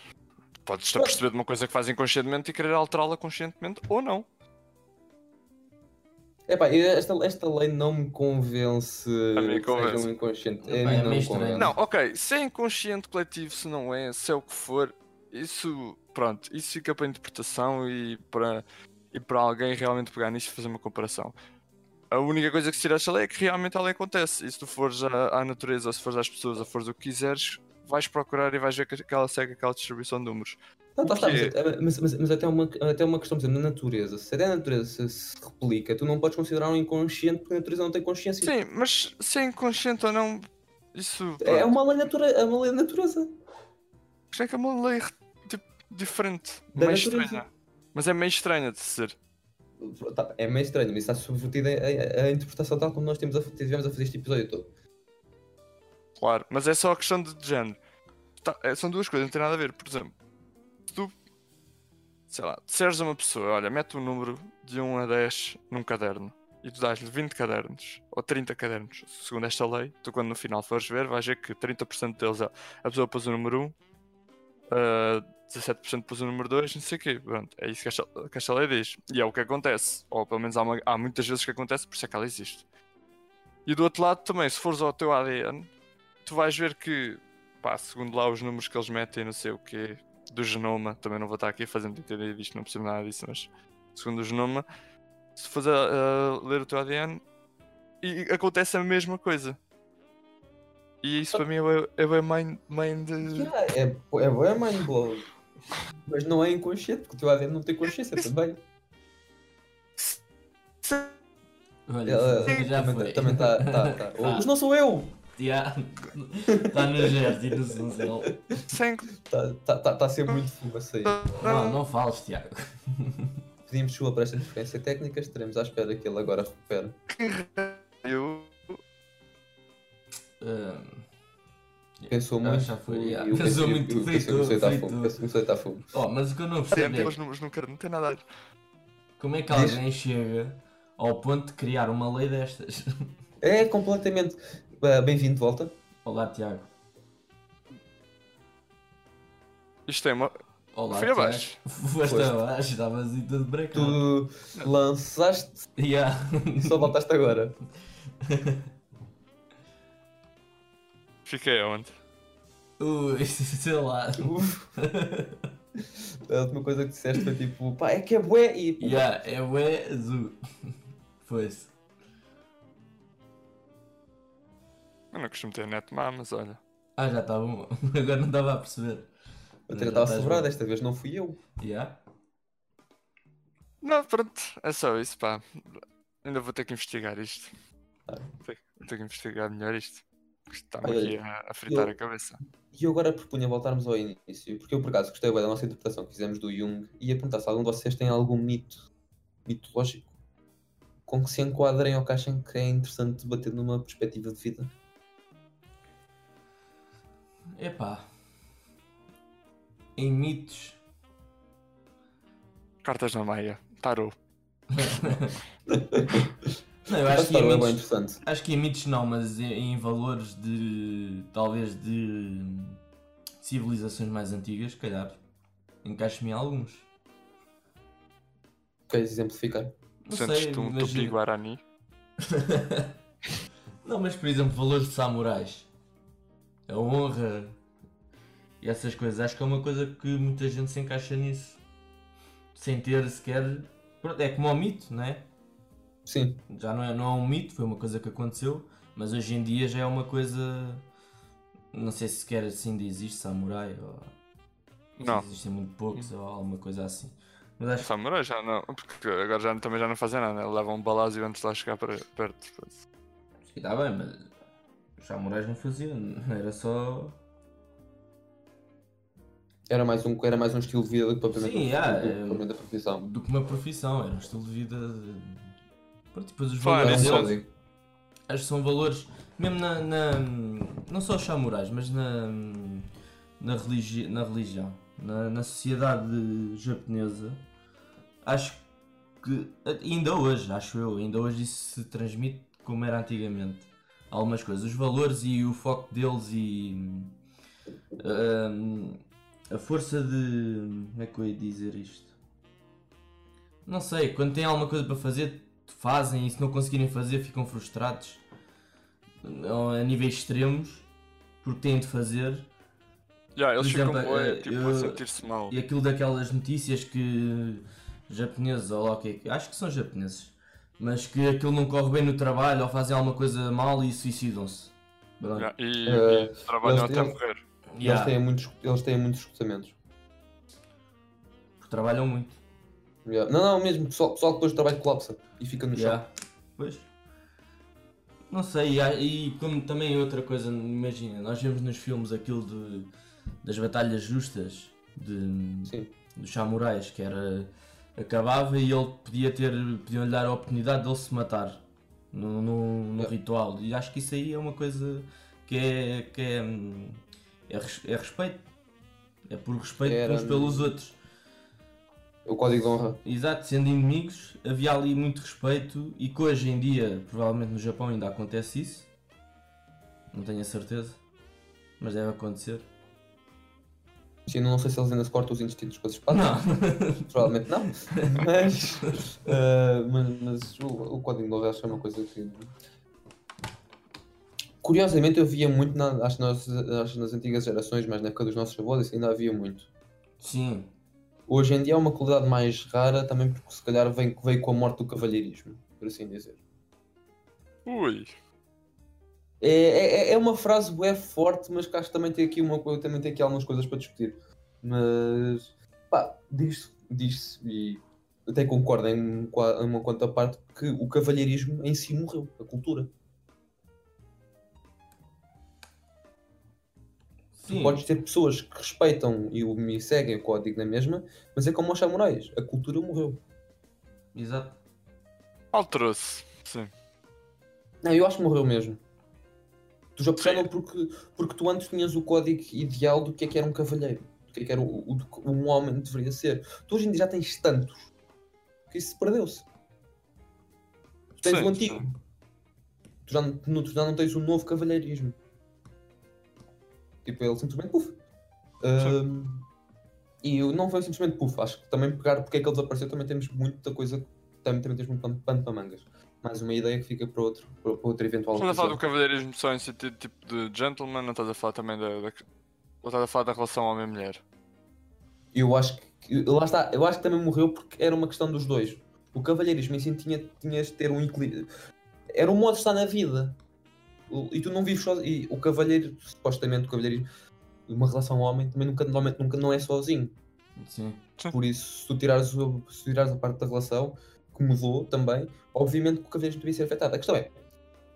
podes-te aperceber de uma coisa que fazes inconscientemente e querer alterá-la conscientemente ou não. Epá, esta, esta lei não me convence A mim que convence. seja um inconsciente. Epá, é não me convence. Não, ok, se é inconsciente coletivo, se não é, se é o que for, isso, pronto, isso fica para interpretação e para, e para alguém realmente pegar nisso e fazer uma comparação. A única coisa que se tira esta lei é que realmente ela acontece. E se tu fores à, à natureza, ou se fores às pessoas, ou fores o que quiseres, vais procurar e vais ver que, ela segue aquela distribuição de números. Não, tá, O tá, quê? mas, mas, mas, mas até, uma, até uma questão, por exemplo, na natureza. Se até a natureza se, replica, tu não podes considerar um inconsciente porque a natureza não tem consciência. Sim, mas se é inconsciente ou não, isso. É pronto. uma lei, natura, é uma lei da natureza. Isto é que é uma lei tipo, diferente, Da meio natureza. estranha. Mas é meio estranha de ser. Tá, é meio estranho, mas está subvertida a, a, a interpretação tal como nós temos a, tivemos a fazer este episódio todo. Claro, mas é só a questão de género. Tá, é, são duas coisas, não tem nada a ver. Por exemplo, se tu, sei lá, disseres a uma pessoa, olha, mete um número de 1 a 10 num caderno e tu dás-lhe 20 cadernos ou 30 cadernos, segundo esta lei, tu quando no final fores ver, vais ver que 30% deles a a pessoa pôs o número 1, ah, 17% pôs o número 2, não sei o quê. Pronto, é isso que esta, que esta lei diz. E é o que acontece. Ou pelo menos há, uma- há muitas vezes que acontece, por isso é que ela existe. E do outro lado também, se fores ao teu ADN, tu vais ver que, pá, segundo lá os números que eles metem, não sei o quê, do genoma, também não vou estar aqui fazendo entender disto, não percebo nada disso, mas segundo o genoma, se fores a, a ler o teu ADN, e acontece a mesma coisa. E isso para mim é bem- é bem mind, mind Yeah, é, é, é mind blow. Mas não é inconsciente, porque o teu ADN não tem consciência também. Olha, Ela já também tá- está. Tá, tá. Ah. Mas não sou eu! Está Tá no gesto e no sem Está tá, tá, tá a ser muito fumaça aí. Não, não fales, Tiago. Pedimos desculpa por esta interferência técnica, estaremos à espera que ele agora recupere. eu Ahm, Pensou muito. já foi, yeah. eu Pensou muito, eu pensei que a fogo, pensei a fogo. Oh, mas o que eu não percebo é os números não quero, não tem nada a ver. como é que Diz. alguém chega ao ponto de criar uma lei destas. É completamente. Ah, Bem-vindo de volta. Olá, Tiago. Isto é uma. Olá, Fui abaixo. Foste abaixo, estavas aí tudo branco. Tu lançaste Yeah. e só voltaste agora. Fiquei aonde? Ui, sei lá. Uf. A última coisa que disseste foi tipo, pá, é que é bué e. Yeah, é o azul. Foi-se. Eu não costumo ter net má, mas olha. Ah, já estava. bom. Agora não estava a perceber. Eu Já estava estás sobrado, desta vez não fui eu. Yeah? Não, pronto, é só isso, pá. Ainda vou ter que investigar isto. Ah. Vou ter que investigar melhor isto. Está-me Olha, aqui a, a fritar eu- a cabeça. E eu agora propunha voltarmos ao início, porque eu por acaso gostei bem da nossa interpretação que fizemos do Jung e ia perguntar se algum de vocês tem algum mito mitológico com que se enquadrem ou que achem que é interessante debater numa perspectiva de vida. Epá. Em mitos. Cartas na meia. Tarô. Não, eu acho que, em é mitos, interessante. acho que em mitos não, mas em, em valores de. talvez de. civilizações mais antigas, se calhar. Encaixo-me em alguns. Queres exemplificar? Não Sentes-te sei, um tupi guarani? Não, mas por exemplo, valores de samurais. A honra e essas coisas. Acho que é uma coisa que muita gente se encaixa nisso. Sem ter sequer. É como ao mito, não é? Sim, Já não é, não é um mito, foi uma coisa que aconteceu. Mas hoje em dia já é uma coisa. Não sei se sequer assim ainda existe samurai ou. Não. Se existem muito poucos ou alguma coisa assim. Mas acho que Samurai já não. Porque agora já, também já não fazem nada, né? Levam um balásio antes de lá chegar para perto. Sim, está bem, mas os samurais não faziam, era só. era mais um, era mais um estilo de vida do que propriamente, Sim, do é- propriamente a profissão. do que uma profissão, era um estilo de vida. Pronto, depois os Falar valores deles, código. acho que são valores, mesmo na. na- não só os samurais, mas na. na, religi na religião, na, na sociedade japonesa, acho que. ainda hoje, acho eu, ainda hoje isso se transmite como era antigamente. Algumas coisas, os valores e o foco deles e. hum, a força de. Como é que eu ia dizer isto? Não sei, quando têm alguma coisa para fazer, fazem e se não conseguirem fazer, ficam frustrados a níveis extremos porque têm de fazer. Já, eles Por ficam exemplo, bué, eh, tipo, eu- a sentir-se mal. E aquilo daquelas notícias que japoneses, ou lá o que é que. Acho que são japoneses, mas que aquilo não corre bem no trabalho ou fazem alguma coisa mal e suicidam-se. Já, E, Eh, e trabalham eles até têm- morrer. Eles, Yeah, têm muitos, eles têm muitos escutamentos. porque trabalham muito. Yeah. Não, não, mesmo, pessoal, pessoal que depois do trabalho colapsa e fica no chão. Yeah. Pois. Não sei, e, e como também outra coisa, imagina, nós vemos nos filmes aquilo de, das batalhas justas de, Sim. dos samurais, que era. Acabava e ele podia ter. podiam lhe dar a oportunidade de ele se matar no, no, no Yeah. ritual. E acho que isso aí é uma coisa que é. que é, é, é respeito. É por respeito Era- uns pelos outros. O código de honra. Exato, sendo inimigos, havia ali muito respeito e que hoje em dia, provavelmente no Japão ainda acontece isso. Não tenho a certeza, mas deve acontecer. Sim, não sei se eles ainda se cortam os intestinos com as espadas. Não, Provavelmente não. Mas, eh, mas, mas o, o código de que é uma coisa que. Curiosamente eu via muito, na, acho, nas, acho nas antigas gerações, mas na época dos nossos avós, isso ainda havia muito. sim, Hoje em dia é uma qualidade mais rara, também porque se calhar vem, veio com a morte do cavalheirismo, por assim dizer. Ui. É, é, é uma frase bué forte, mas que acho que também tem aqui, uma, também tem aqui algumas coisas para discutir. Mas, pá, diz-se, diz e até concordo em, uma quanta parte que o cavalheirismo em si morreu, a cultura. sim. Podes ter pessoas que respeitam e, o- e seguem o código na mesma, mas é como os samurais, a cultura morreu. Exato. Alterou-se. Sim. Não, eu acho que morreu mesmo. Tu já puxaram porque, porque tu antes tinhas o código ideal do que é que era um cavalheiro, do que é que era o, o- que um homem deveria ser. Tu hoje em dia já tens tantos que isso perdeu-se. Tu tens Sim, o antigo. sim. Tu já, não- tu já não tens o novo cavalheirismo. Tipo, ele simplesmente puf. Ahm, e eu não foi simplesmente puf. Acho que também pegar porque é que ele desapareceu também temos muita coisa. Também, também temos muito pano, pano para mangas. Mais uma ideia que fica para outro, para, outro eventual. Estás a falar do cavalheirismo só em sentido tipo de gentleman, não estás a falar também da. da... Ou estás a falar da relação homem-mulher? Eu acho que lá está, eu acho que também morreu porque era uma questão dos dois. O cavalheirismo em si tinha, tinhas de ter um equilíbrio. Era um modo de estar na vida. E tu não vives sozinho. E o cavalheiro, supostamente o cavalheirismo, uma relação homem também nunca, normalmente nunca não é sozinho. Sim. Por isso, se tu tirares, o- se tu tirares a parte da relação, que mudou também, obviamente que o cavaleirismo devia ser afetado. A questão é,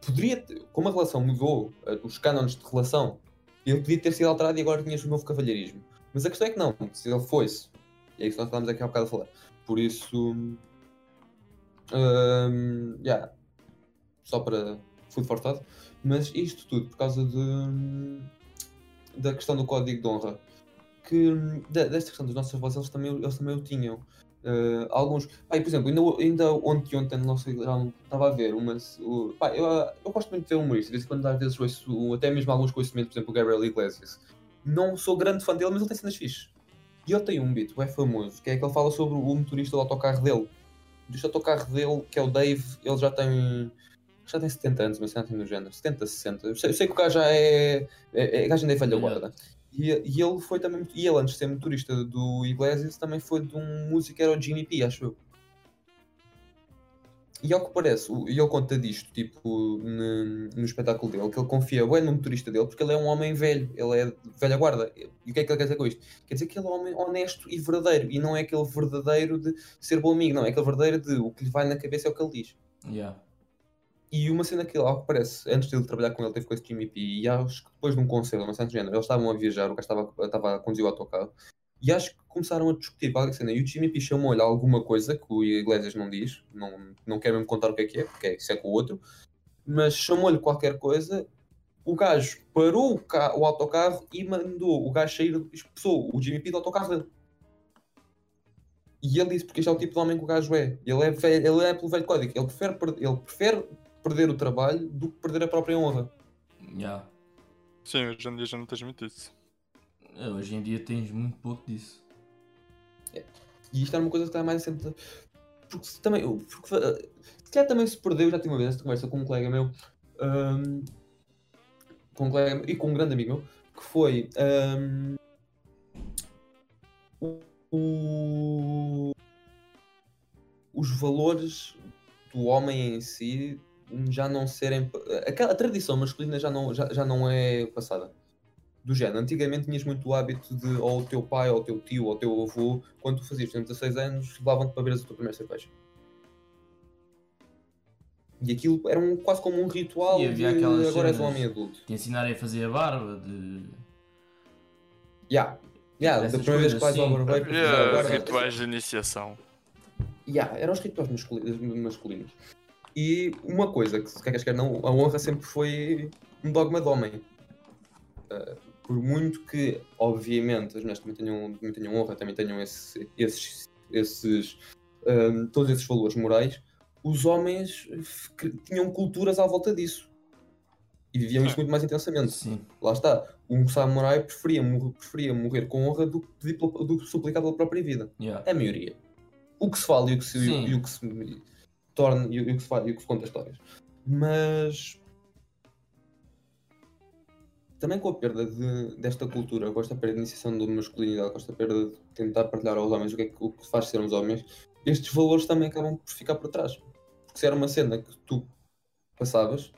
poderia, como a relação mudou, eh, os cânones de relação, ele podia ter sido alterado e agora tinhas o novo cavalheirismo. Mas a questão é que não, se ele fosse, e é isso que nós estávamos aqui há bocado a falar, por isso, hum, yeah, só para food for thought, mas isto tudo por causa de, da questão do código de honra, que hum, desta questão dos nossos avós, eles também, eles também o tinham. Uh, alguns, e, por exemplo, ainda, ainda ontem, ontem, não sei, não estava a ver, mas o- pá, eu, eu gosto muito de ver humorista, de vez em quando às vezes ouço até mesmo alguns conhecimentos, por exemplo, o Gabriel Iglesias. Não sou grande fã dele, mas ele tem cenas fixes. E ele tem um beat, é famoso, que é que ele fala sobre o motorista do autocarro dele. Do autocarro dele, que é o Dave, ele já tem. Já tem 70 anos, mas assim no género. 70, 60. Eu sei, eu sei que o gajo já é. É, é gajo ainda é velha Velhote. E, e ele foi também. E ele, antes de ser motorista do Iglesias, também foi de um músico era o Jimmy P, acho eu. E ao que parece, e ele conta disto, tipo, no, no espetáculo dele, que ele confia bem no motorista dele, porque ele é um homem velho, ele é velha guarda. E o que é que ele quer dizer com isto? Quer dizer que ele é um homem honesto e verdadeiro, e não é aquele verdadeiro de ser bom amigo, não, é aquele verdadeiro de o que lhe vai na cabeça é o que ele diz. Yeah. E uma cena que, ao que parece, antes de ele trabalhar com ele, teve com esse Jimmy P. E acho que depois de um conselho, uma cena do género, eles estavam a viajar, o gajo estava, estava a conduzir o autocarro. E acho que começaram a discutir qualquer cena. E o Jimmy P chamou-lhe alguma coisa que o Iglesias não diz, não, não quer mesmo contar o que é que é, porque é, isso é com o outro. Mas chamou-lhe qualquer coisa. O gajo parou o, ca- o autocarro e mandou o gajo sair, expulsou o Jimmy P do autocarro dele. E ele disse, porque este é o tipo de homem que o gajo é. Ele é, velho, ele é pelo velho código. Ele prefere, ele prefere perder o trabalho do que perder a própria honra. Yeah. Sim, hoje em dia já não tens muito isso. É, Hoje em dia tens muito pouco disso. E isto era uma coisa que está mais sempre. Porque se também. Porque, eh, se calhar também se perdeu, já tive uma vez esta conversa com um colega meu. ahm, com um colega e com um grande amigo meu, que foi. o- o- os valores do homem em si já não serem. Aquela, tradição masculina já não, já, já não é passada. Do género, antigamente tinhas muito o hábito de ou o teu pai, ou o teu tio, ou o teu avô, quando tu fazias por exemplo, 16 anos, levavam-te para beberes a tua primeira cerveja. E aquilo era um, quase como um ritual E de havia aquelas agora és um homem adulto. Te ensinarem a fazer a barba, de. Yeah. Yeah, da primeira vez que vais coisas, ao barbeiro barba. rituais de iniciação. Yeah, eram os rituais masculi- masculinos. E uma coisa que, se queres quer não, a honra sempre foi um dogma de homem. Uh, por muito que, obviamente, as mulheres também tenham, também tenham honra, também tenham esse- esses, esses, um, todos esses valores morais, os homens tinham culturas à volta disso. E viviam isso muito mais intensamente. Sim. Lá está. Um samurai preferia, morrer- preferia morrer com honra do que, pedir pela- do que suplicar pela própria vida Yeah. é a maioria. O que se fala e o que se, Sim. e o que se torna e o que se fala e o que se conta histórias. Mas também com a perda de- desta cultura, com esta perda de iniciação da masculinidade, com esta perda de tentar partilhar aos homens o que é o que faz ser uns homens, estes valores também acabam por ficar por trás. Porque se era uma cena que tu passavas,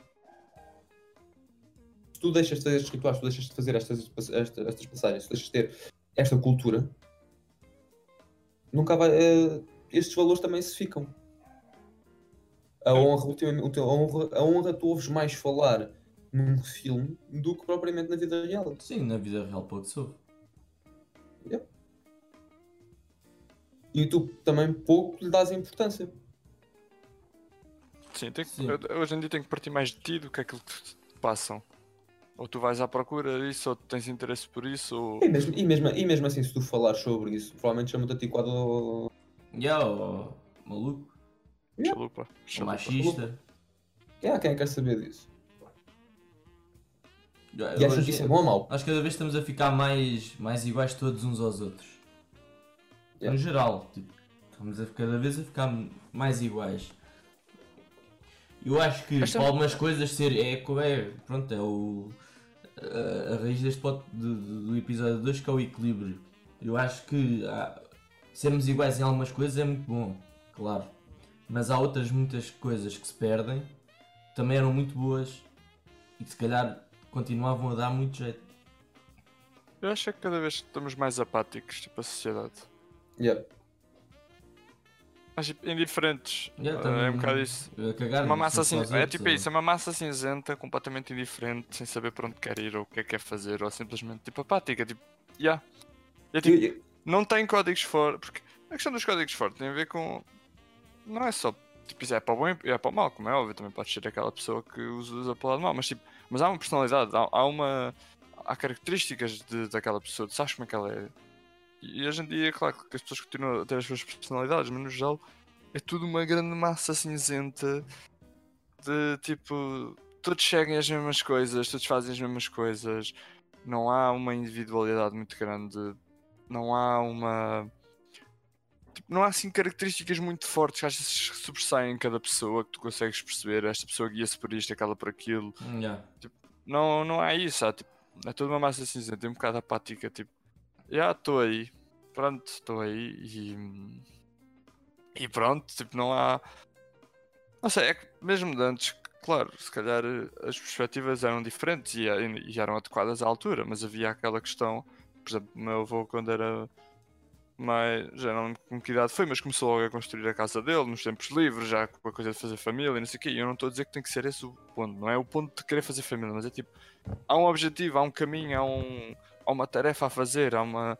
se tu deixas de fazer estes rituais, tu deixas de fazer estas, esta- estas passagens, tu deixas de ter esta cultura, nunca vai. eh, estes valores também se ficam. A honra, ultimamente, o teu- a honra, a honra tu ouves mais falar num filme do que propriamente na vida real. Sim, na vida real pouco soube. E tu também pouco lhe dás importância. Sim, tem que- Sim. hoje em dia tem que partir mais de ti do que aquilo que te passam. Ou tu vais à procura disso, ou tu tens interesse por isso, ou. E mesmo, e mesmo, e mesmo assim, se tu falares sobre isso, provavelmente chama-te a ti quadro. Yeah, o maluco, Chalupa. o chalupa. machista. É, quem quer saber disso? Yeah, E achas que isso é bom ou mau? Nós cada vez estamos a ficar mais, mais iguais todos uns aos outros. Yeah. No geral, tipo, estamos a, cada vez a ficar mais iguais. Eu acho que para algumas coisas ser é, co- é pronto, é o a, a raiz deste pod, do, do- do episódio 2 que é o equilíbrio. Eu acho que há- sermos iguais em algumas coisas é muito bom, claro. Mas há outras muitas coisas que se perdem, que também eram muito boas e que se calhar continuavam a dar muito jeito. Eu acho é que cada vez estamos mais apáticos, tipo a sociedade. Yeah. mas tipo, indiferentes. Yeah, Ah, também é um bocado isso. a cagar Uma massa assim, é tipo ou- isso, é uma massa cinzenta, completamente indiferente, sem saber para onde quer ir ou o que é que quer fazer, ou simplesmente tipo apática, tipo, yeah. É tipo, não tem códigos fortes, porque a questão dos códigos fortes tem a ver com. Não é só. Tipo, isso é para o bom e é para o mal, como é óbvio, também pode ser aquela pessoa que usa, usa para o lado mal, mas tipo, mas há uma personalidade, há, há uma. Há características de, daquela pessoa, tu sabes como é que ela é. E hoje em dia, claro que as pessoas continuam a ter as suas personalidades, mas no geral é tudo uma grande massa cinzenta de tipo. Todos seguem as mesmas coisas, todos fazem as mesmas coisas, não há uma individualidade muito grande, não há uma. Tipo, não há assim características muito fortes que às vezes sobressaem em cada pessoa que tu consegues perceber. Esta pessoa guia-se por isto, aquela por aquilo. Yeah. Não, não há isso, há, tipo, é toda uma massa cinzenta, um bocado apática, tipo, já estou aí, pronto, estou aí e. E pronto, tipo, não há. Não sei, é que mesmo de antes, claro, se calhar eh, as perspectivas eram diferentes e, e eram adequadas à altura, mas havia aquela questão, por exemplo, o meu avô quando era mais. já não lembro com que idade foi, mas começou logo a construir a casa dele nos tempos livres, já com a coisa de fazer família e não sei o quê. E eu não estou a dizer que tem que ser esse o ponto, não é o ponto de querer fazer família, mas é tipo, há um objetivo, há um caminho, há, um, há uma tarefa a fazer, há uma.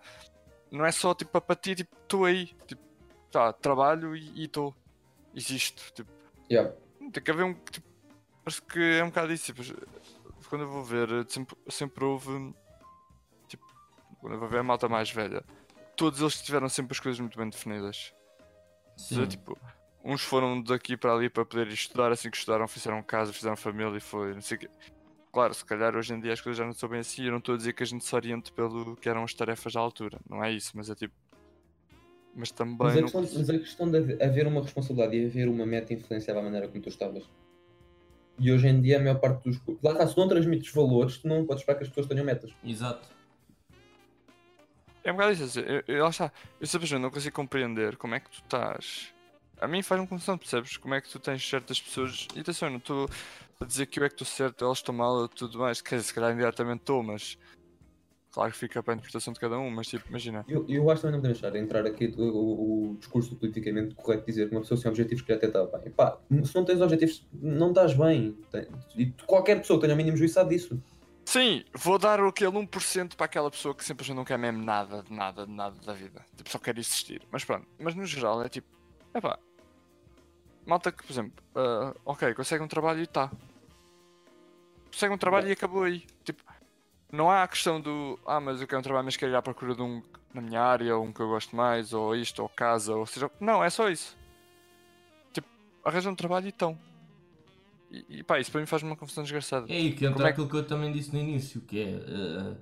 Não é só tipo para ti, tipo, estou aí, tipo, tá, trabalho e estou. Existo, tipo. yeah. Tem que haver um. Tipo, acho que é um bocado isso. Tipo, quando eu vou ver, sempre, sempre houve. Tipo, quando eu vou ver a malta mais velha, todos eles tiveram sempre as coisas muito bem definidas. Sim. tipo, uns foram daqui para ali para poder estudar, assim que estudaram, fizeram casa, fizeram família e foi, não sei o quê. Claro, se calhar hoje em dia as coisas já não são bem assim. Eu não estou a dizer que a gente se oriente pelo que eram as tarefas da altura. Não é isso, mas é tipo. Mas também. Mas, a não- questão, mas a questão de haver- haver uma responsabilidade e haver uma meta influenciava a maneira como tu estavas. E hoje em dia a maior parte dos. Lá está, se não transmites valores, tu não podes esperar que as pessoas tenham metas. Exato. É um bocado isso, assim, eu, eu, lá está, eu simplesmente não consigo compreender como é que tu estás. A mim faz-me confusão, percebes? Como é que tu tens certas pessoas. E atenção, não estou a dizer que eu é que estou certo, elas estão mal, tudo mais. Quer dizer, se calhar indiretamente estou, mas. Claro que fica para a interpretação de cada um, mas tipo, imagina. Eu, eu acho que também não podemos deixar de entrar aqui o, o, o discurso politicamente correto dizer que uma pessoa sem objetivos quer até estar bem. Pá, se não tens objetivos, não estás bem. Tem- E qualquer pessoa que tenha o mínimo juízo sabe disso. Sim, vou dar aquele 1% para aquela pessoa que simplesmente não quer mesmo nada, de nada, de nada da vida. Tipo, só quer existir. Mas pronto, mas no geral é tipo, epá, malta que, por exemplo, ah, ok, consegue um trabalho e tá. Consegue um trabalho e acabou aí. Tipo, não há a questão do, ah, mas eu quero um trabalho, mas quero ir à procura de um na minha área, ou um que eu gosto mais, ou isto, ou casa, ou seja, não, é só isso. Tipo, arranjam um trabalho e estão. E, e pá, isso para mim faz uma confusão desgraçada. É aí que entra Como é que- aquilo que eu também disse no início, que é eh,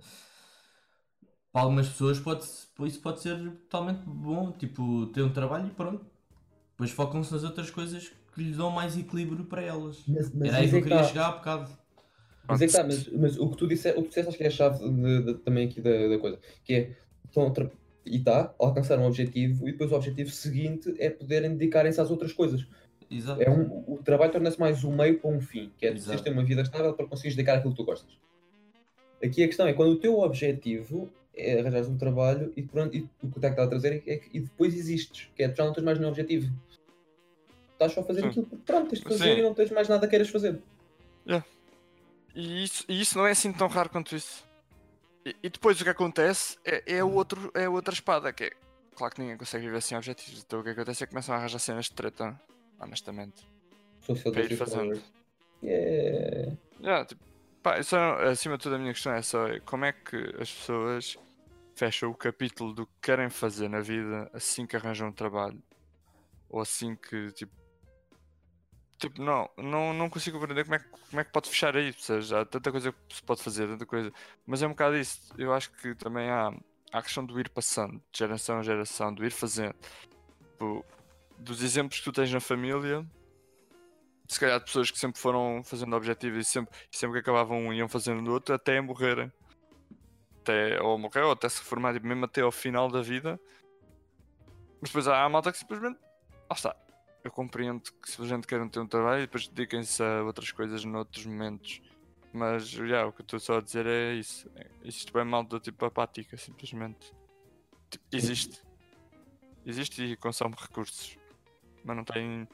para algumas pessoas pode, isso pode ser totalmente bom, tipo, ter um trabalho e pronto. Depois focam-se nas outras coisas que lhes dão mais equilíbrio para elas. Mas, mas Era aí que eu que queria tá. chegar há bocado. Mas é que tá, mas, mas o que tu disseste, o que tu disseste acho que é a chave de- de- também aqui da, da coisa, que é estão e está, alcançar um objetivo e depois o objetivo seguinte é poderem dedicarem-se às outras coisas. Exato. É um, o trabalho torna-se mais um meio para um fim, que é precisas ter uma vida estável para conseguires dedicar aquilo que tu gostas. Aqui a questão é quando o teu objetivo é arranjar um trabalho e, pronto, e o que o que está a trazer é que e depois existes, que é tu já não tens mais nenhum objetivo. Estás só a fazer Sim. aquilo porque pronto, tens de fazer Sim. e não tens mais nada que queiras fazer. E isso, e isso não é assim tão raro quanto isso. E, e depois o que acontece é, é, o outro, é a outra espada, que é. Claro que ninguém consegue viver sem objetivos. Então o que acontece é que começam a arranjar cenas de treta, honestamente. Para ir fazendo. Yeah. Yeah, tipo, pá, isso é- acima de tudo a minha questão é só como é que as pessoas fecham o capítulo do que querem fazer na vida assim que arranjam um trabalho. Ou assim que tipo. Tipo, não, não, não consigo compreender como é, que, como é que pode fechar aí. Ou seja, há tanta coisa que se pode fazer, tanta coisa. Mas é um bocado isso. Eu acho que também há, há a questão do ir passando, de geração a geração, do ir fazendo. Tipo, dos exemplos que tu tens na família, se calhar de pessoas que sempre foram fazendo objetivos e sempre, sempre que acabavam um iam fazendo outro até morrerem. Até, ou morrer, ou até se reformar, tipo, mesmo até ao final da vida. Mas depois há a malta que simplesmente. Lá está. Eu compreendo que simplesmente querem ter um trabalho e depois dediquem-se a outras coisas noutros momentos. Mas já, o que eu estou só a dizer é isso. É- Existe bem malta tipo apática, simplesmente. Tipo, existe. Existe e consome recursos. Mas não tem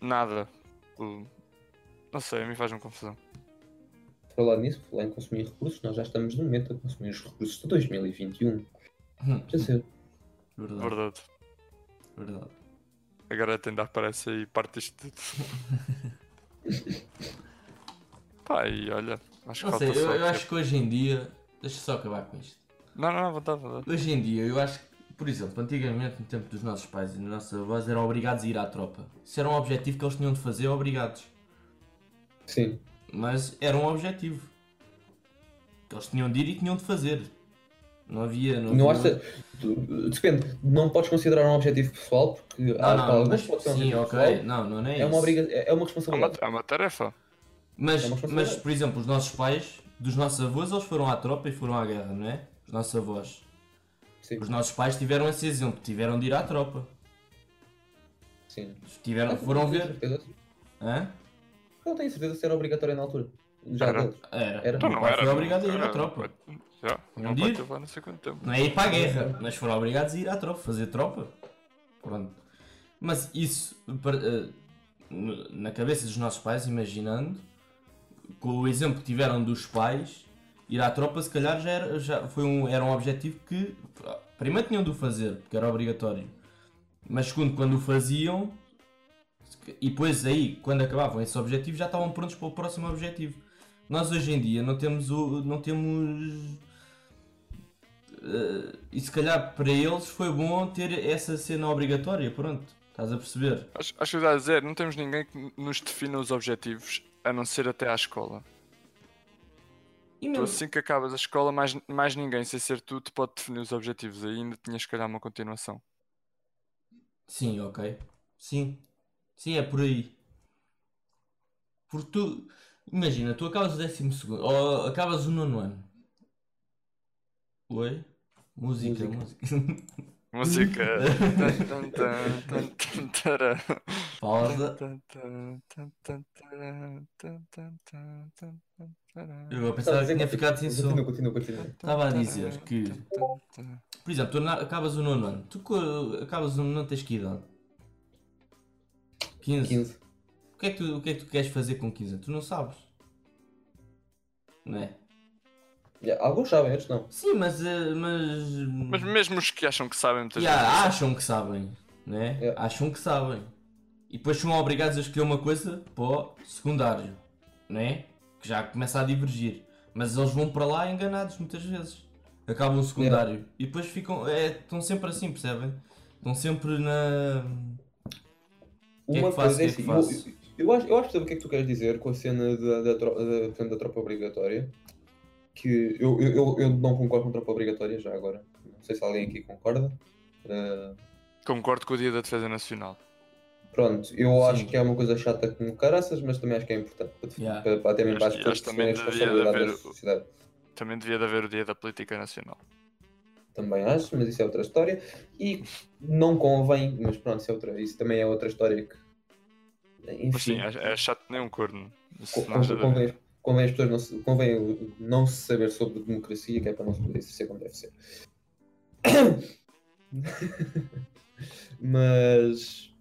nada. Não sei, a mim faz-me confusão. Falar nisso, falar em consumir recursos, nós já estamos no momento a consumir os recursos de 2021. Hum, Já sei. Verdade, Verdade. verdade. Agora ainda aparece aí parte disto tudo. Pá, e olha, acho que Não sei, eu, eu acho que hoje em dia. Deixa só acabar com isto. Não, não, não, vontade, vontade. Hoje em dia, eu acho que, por exemplo, antigamente, no tempo dos nossos pais e dos nossos avós, eram obrigados a ir à tropa. Isso era um objetivo que eles tinham de fazer, obrigados. Sim. Mas era um objetivo. Que eles tinham de ir e tinham de fazer. Não havia. Não, Não havia... acho tu- Depende, não podes considerar um objetivo pessoal, porque Não, há, não, para alguns mas, pode ser um sim, ok. pessoal. Não, não, é, É uma, isso. obriga... é uma É uma, responsabilidade. é uma tarefa. Mas, É uma mas, por exemplo, os nossos pais, dos nossos avós, eles foram à tropa e foram à guerra, não é? Os nossos avós. Sim, Os nossos pais tiveram esse exemplo, tiveram de ir à tropa. sim. Tiveram, Ah, foram não ver. certeza. Hã? Não tenho certeza se era obrigatório na altura. Já Era. deles. Era. Era. Então, não pai era. foi obrigado a ir era- à tropa. Já, não levar não sei quanto tempo. Não é ir para a guerra, mas foram obrigados a ir à tropa, fazer tropa. Pronto. Mas isso, para- eh, na cabeça dos nossos pais, imaginando, com o exemplo que tiveram dos pais, ir à tropa se calhar já era, já foi um, era um objetivo que primeiro tinham de o fazer, porque era obrigatório. Mas segundo, quando o faziam, e depois aí, quando acabavam esse objetivo, já estavam prontos para o próximo objetivo. Nós hoje em dia não temos o. não temos. eh, e se calhar para eles foi bom ter essa cena obrigatória, pronto. Estás a perceber? Acho, acho que eu ia dizer, não temos ninguém que nos defina os objetivos, a não ser até à escola. E Tu assim que acabas a escola, mais, mais ninguém, sem ser tu, te pode definir os objetivos. Aí ainda tinhas que calhar uma continuação. Sim, ok. Sim. Sim, é por aí. Porque tu. Imagina, tu acabas o décimo segundo. Ou acabas o nono ano. Oi? Música, música. Música. Tará. Pausa. Eu pensava que tinha ficado sem som. Continua, continua, continua. Estava a dizer que-. Por exemplo, tu acabas o nono ano. Tu acabas o nono ano, tens que idade? 15. 15. O que, é que tu, o que é que tu queres fazer com 15 anos? Tu não sabes. Não é? Yeah, alguns sabem, outros não. Sim, mas. eh, Mas, Mas mesmo os que acham que sabem muitas Yeah, vezes. acham que sabem. Né? Yeah. Acham que sabem. E depois são obrigados a escolher uma coisa para o secundário. Né? Que já começa a divergir. Mas eles vão para lá enganados muitas vezes. Acabam o secundário. E depois ficam. É, estão sempre assim, percebem? Estão sempre na. que é Uma que faço, coisa é o que é que assim, faço? eu, eu acho, eu acho que sabe o que é que tu queres dizer com a cena da, da, da, da tropa obrigatória. Que eu, eu, eu, não concordo com tropa obrigatória já agora. Não sei se alguém aqui concorda. Uh, Concordo com o Dia da Defesa Nacional. pronto, eu Sim. acho que é uma coisa chata como caraças, mas também acho que é importante para, Yeah. para, para até mesmo para as pessoas também responsabilidade haver da o- sociedade. Também devia de haver o Dia da Política Nacional. Também acho, mas isso é outra história. E não convém, mas pronto, isso, é outra, isso também é outra história que. Mas Enfim, sim, é, é chato nem um corno. Isso convém, convém as pessoas não, se- convém não se saber sobre democracia, que é para não se poder ser como deve ser. mas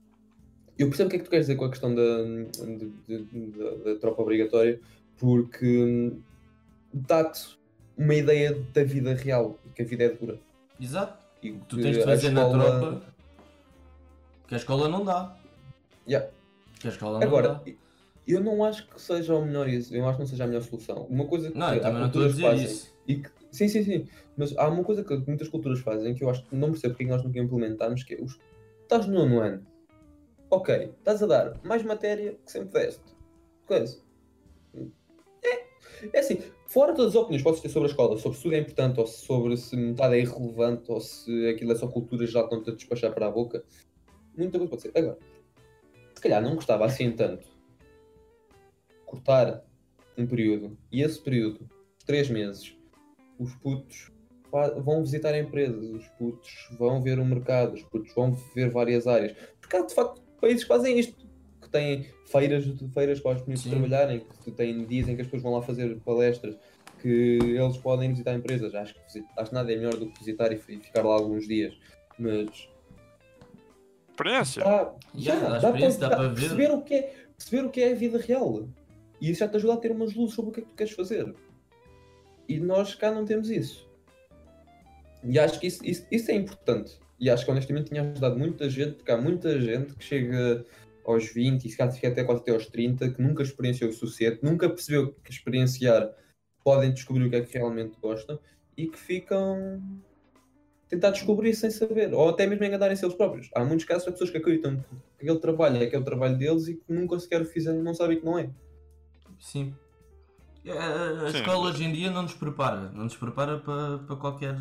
eu percebo o que é que tu queres dizer com a questão da, de- de- de- da tropa obrigatória, porque dá-te uma ideia da vida real, que a vida é dura. Exato. E Tu que tens de fazer na escola- tropa. Que a escola não dá. Yeah. Que a escola não Agora, dá. Eu não acho que seja o melhor isso, eu acho que não seja a melhor solução. Uma coisa que Não, eu também não estou a culturas dizer fazem, isso. E que, sim, sim, sim, mas há uma coisa que muitas culturas fazem que eu acho que não percebo porque é nós nunca implementámos, que é os, estás no nono ano, ok, estás a dar mais matéria que sempre deste. Coisa. É, é assim, fora todas as opiniões que podes ter sobre a escola, sobre se tudo é importante, ou sobre se metade é irrelevante, ou se aquilo é só cultura já estão a despachar para a boca, muita coisa pode ser. Agora, se calhar não gostava assim tanto cortar um período e esse período, três meses, os putos vão visitar empresas, os putos vão ver o mercado, os putos vão ver várias áreas. Porque há de facto países que fazem isto, que têm feiras, feiras para os Sim. trabalharem, que têm dias em que as pessoas vão lá fazer palestras, que eles podem visitar empresas. Acho que, acho que nada é melhor do que visitar e, fi- ficar lá alguns dias. Mas experiência. Dá, Já, já, dá dá, experiência, para, dá para ver. perceber, o que é, perceber o que é a vida real. E isso já te ajuda a ter umas luzes sobre o que é que tu queres fazer. E nós cá não temos isso. E acho que isso, isso, isso é importante. E acho que honestamente tinha ajudado muita gente, porque há muita gente que chega aos 20 e calhar fica até quase até aos 30, que nunca experienciou o suficiente, nunca percebeu que experienciar podem descobrir o que é que realmente gostam e que ficam a tentar descobrir sem saber, ou até mesmo enganarem-se eles próprios. Há muitos casos de pessoas que acreditam que aquele trabalho é aquele trabalho deles e que nunca sequer o fizeram, não sabem que não é. Sim. A, a- a Sim. escola hoje em dia não nos prepara. Não nos prepara para, para qualquer.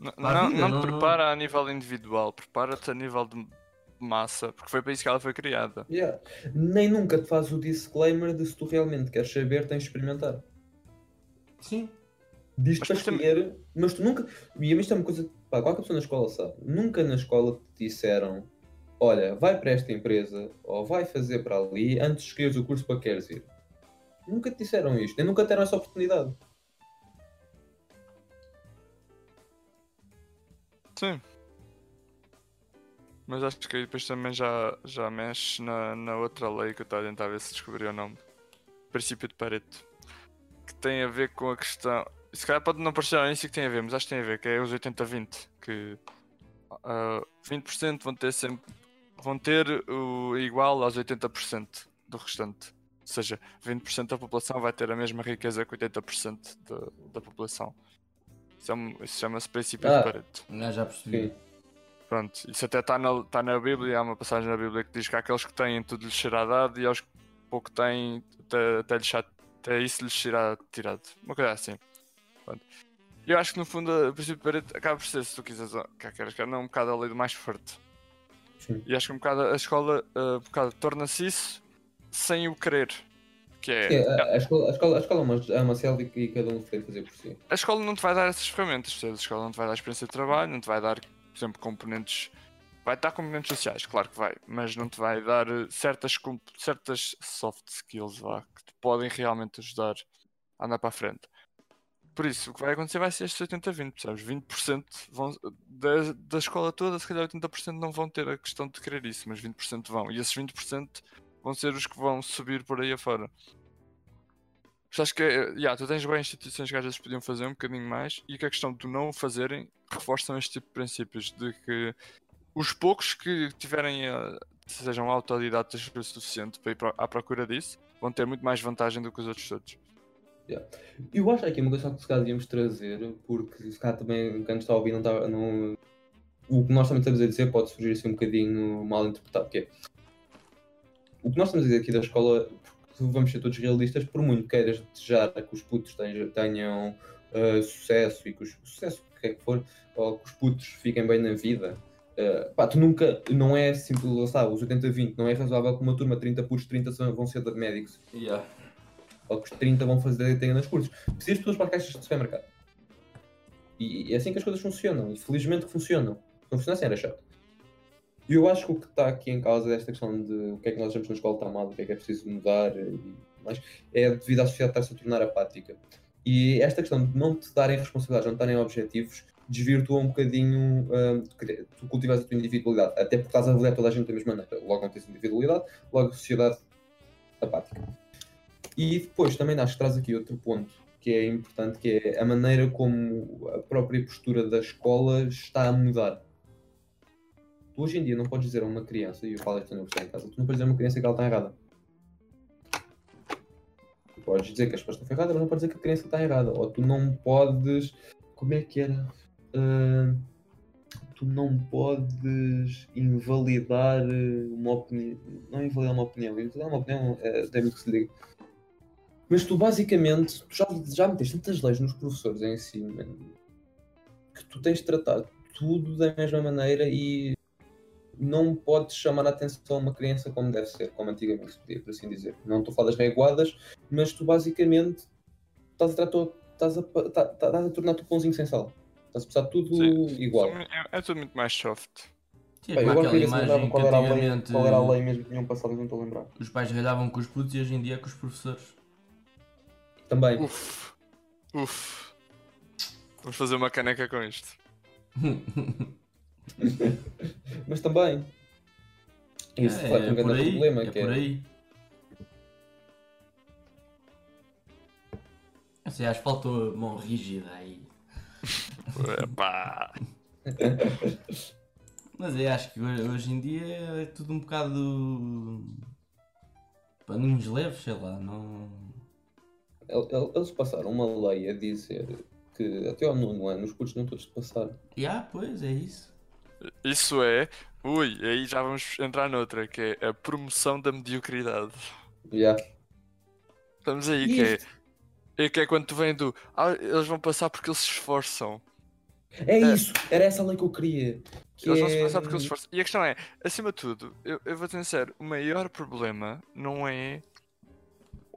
Não, Para a não, vida, não não- prepara a nível individual, prepara-te a nível de massa, porque foi para isso que ela foi criada. Yeah. Nem nunca te faz o disclaimer de se tu realmente queres saber, tens de experimentar. Sim. Diz-te para escolher, mas tu nunca. E isto é uma coisa. Pá, qualquer pessoa na escola sabe. Nunca na escola te disseram: olha, vai para esta empresa ou vai fazer para ali antes de escolheres o curso para que queres ir. Nunca te disseram isto, nem nunca te deram essa oportunidade. Sim. Mas acho que aí depois também já, já mexe na, na outra lei que eu estava a tentar ver se descobri o nome. Princípio de Pareto. Que tem a ver com a questão. Se calhar pode não parecer ao início que tem a ver, mas acho que tem a ver, que é os 80-20. Que ah, 20% vão ter sempre. vão ter o igual aos 80% do restante. Ou seja, 20% da população vai ter a mesma riqueza que 80% da, da população. Isso, é um- isso chama-se princípio Ah. de Pareto. Já, já percebi. Pronto, isso até está na, tá na Bíblia, há uma passagem na Bíblia que diz que há aqueles que têm tudo lhes será dado e aos que pouco têm até, até, lhes será- até isso lhes será tirado. Uma coisa assim. Pronto. Eu acho que no fundo o princípio de Pareto acaba por ser, se tu quiseres, quer queres, quer não, um bocado a lei do mais forte. Sim. E acho que um bocado a escola uh, um bocado torna-se isso sem o querer. Que é, Sim, a, a escola, a, escola, a escola é uma, é uma selva e, cada um tem de fazer por si. a escola não te vai dar essas ferramentas, a escola não te vai dar experiência de trabalho, não te vai dar, por exemplo, componentes. Vai dar componentes sociais, claro que vai, mas não te vai dar eh, certas, certas soft skills lá que te podem realmente ajudar a andar para a frente. Por isso, o que vai acontecer vai ser estes 80-20, percebes? 20% vão, da, da escola toda, se calhar 80% não vão ter a questão de querer isso, mas 20% vão. E esses 20% vão ser os que vão subir por aí afora. Acho que, yeah, tu tens bem instituições que às vezes podiam fazer um bocadinho mais e que a questão de não o fazerem reforçam este tipo de princípios de que os poucos que tiverem, eh, sejam autodidatas o suficiente para ir à procura disso, vão ter muito mais vantagem do que os outros todos. Eu acho aqui uma coisa que se calhar devíamos trazer, porque se calhar também quem está a ouvir não está. Não... O que nós também estamos a dizer pode surgir assim um bocadinho mal interpretado, que é o que nós estamos a dizer aqui da escola, vamos ser todos realistas, por muito queiras desejar que os putos tenham, tenham ah, sucesso e que os sucesso, que é que for, ou que os putos fiquem bem na vida. ah, pá, tu nunca, não é simples, está, os 80-20, não é razoável que uma turma de 30 putos, 30 são- vão ser médicos Yeah. ou que os 30 vão fazer tenha nas cursos. Precisas de pessoas para as caixas de supermercado. E é assim que as coisas funcionam. E felizmente funcionam. Se não funcionasse era chato. E eu acho que o que está aqui em causa desta questão de o que é que nós achamos na escola está mal, o que é que é preciso mudar e mais, é devido à sociedade estar-se a tornar apática. E esta questão de não te darem responsabilidades, não te darem objetivos, desvirtua um bocadinho ah, tu- cultivas a tua individualidade. Até porque estás a avaliar toda a gente da mesma maneira. Logo não tens individualidade, logo sociedade apática. E depois também acho que traz aqui outro ponto que é importante, que é a maneira como a própria postura da escola está a mudar. Tu hoje em dia não podes dizer a uma criança, e eu falo isto eu estou em casa, tu não podes dizer a uma criança que ela está errada. Tu podes dizer que a resposta foi errada, mas não podes dizer que a criança está errada. Ou tu não podes. Como é que era? Ah, tu não podes invalidar uma opinião. Não invalidar uma opinião, invalidar uma opinião é deve que se liga. Mas tu basicamente tu já, já meteste tantas leis nos professores em si, que tu tens de tratar tudo da mesma maneira e não podes chamar a atenção a uma criança como deve ser, como antigamente se podia, por assim dizer. Não estou a falar das reguadas, mas tu basicamente estás a, tratar, estás a, pa- tá- tá- estás a tornar-te o pãozinho sem sal. Estás a passar tudo Sim, igual. É, é tudo muito mais soft. Sim, Bem, agora aquela queria que qual era, a lei, qual era a lei mesmo que tinham passado, não estou a lembrar. os pais ralhavam com os putos e hoje em dia é com os professores. Também. Uf, uf. Vamos fazer uma caneca com isto. Mas também. Isso É, reflete um é grande aí, problema, é que por é. aí. Assim, acho que faltou mão rígida aí. Mas eu acho que hoje, em dia é tudo um bocado. paninhos leves, sei lá, não. El- el- Eles passaram uma lei a dizer que até ao nono ano os putos não todos passaram. Ah, pois é isso. Isso é. Ui, aí já vamos entrar noutra, que é a promoção da mediocridade. Já. Estamos aí, que é. É que é quando tu vem do. Ah, eles vão passar porque eles se esforçam. É isso! Era essa a lei que eu queria. Que Eles vão se é- passar porque eles se esforçam. E a questão é, acima de tudo, eu, eu vou te dizer, o maior problema não é.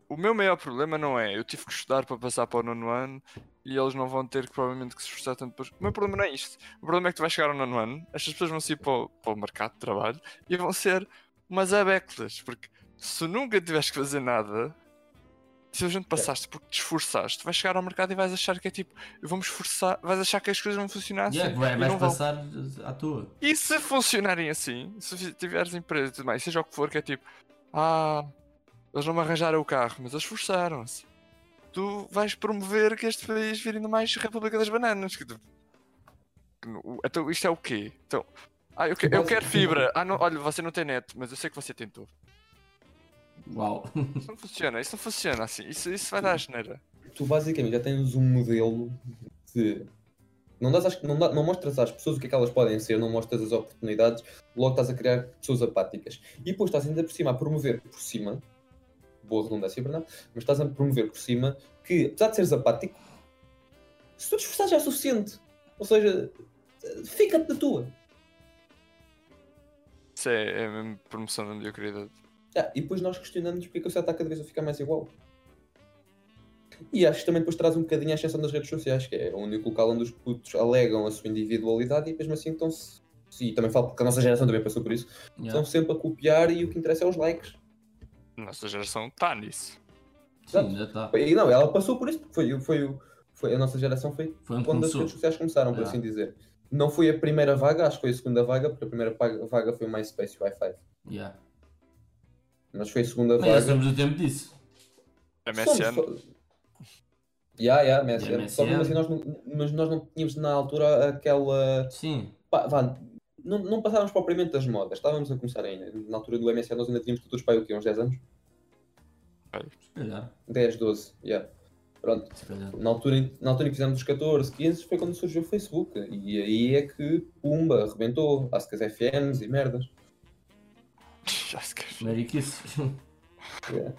O meu maior problema não é eu tive que estudar para passar para o nono ano e eles não vão ter que, provavelmente que se esforçar tanto depois. O meu problema não é isto. O problema é que tu vais chegar ao nono ano, estas pessoas vão sair para o, para o mercado de trabalho e vão ser umas abéculas. Porque se nunca tiveres que fazer nada, se a gente passaste porque te esforçaste, vais chegar ao mercado e vais achar que é tipo, eu vou me esforçar, vais achar que as coisas vão funcionar assim. Yeah, vai, vais vão. passar à toa. E se funcionarem assim, se tiveres empresa e tudo mais, seja o que for, que é tipo, ah, eles não me arranjaram o carro, mas eles esforçaram-se. Tu vais promover que este país vire ainda mais República das Bananas. que tu- Então isto é o quê? Então, ah, eu, que- eu quero fibra. Ah, não, olha, você não tem net, mas eu sei que você tentou. Uau. Isso não funciona, isso não funciona assim. Isso, isso vai dar a geneira. Tu basicamente já tens um modelo de. Não, às- não, dá- não mostras às pessoas o que é que elas podem ser, não mostras as oportunidades, logo estás a criar pessoas apáticas. E depois estás ainda por cima a promover por cima, boa redundância, Bernardo, mas estás a promover por cima que, apesar de seres apático, se tu te esforçares já é suficiente. Ou seja, fica-te na tua. Isso é, é a mesma promoção da mediocridade. Ah, e depois nós questionamos porque é que o está cada vez a ficar mais igual. E acho que também depois traz um bocadinho a exceção das redes sociais, que é o único local onde os putos alegam a sua individualidade e mesmo assim estão-se. E também falo porque a nossa geração também passou por isso. Yeah. Estão sempre a copiar e o que interessa é os likes. Nossa geração está nisso. Sim, ainda está. E não, ela passou por isso porque foi, foi, o- foi, a nossa geração foi Foi quando as começou. redes sociais começaram, por Ah. assim dizer. Não foi a primeira vaga, acho que foi a segunda vaga, porque a primeira vaga foi o MySpace e o Wi-Fi. Yeah. Mas foi a segunda Mas já vaga. estamos no tempo disso. MSN. Somos- Ya, ya, MSN. MSN. Só que assim nós não, mas nós não tínhamos na altura aquela. Sim. Pá, vá, não, não passávamos propriamente das modas, estávamos a começar ainda. Na altura do MSN nós ainda tínhamos todos para o quê? Uns 10 anos? Calhar. 10, 12, ya. Pronto. Na altura, na altura em que fizemos os 14, 15 foi quando surgiu o Facebook. E aí é que, pumba, arrebentou. Acho que as FMs e merdas. Já quer. Mariquice. Ya.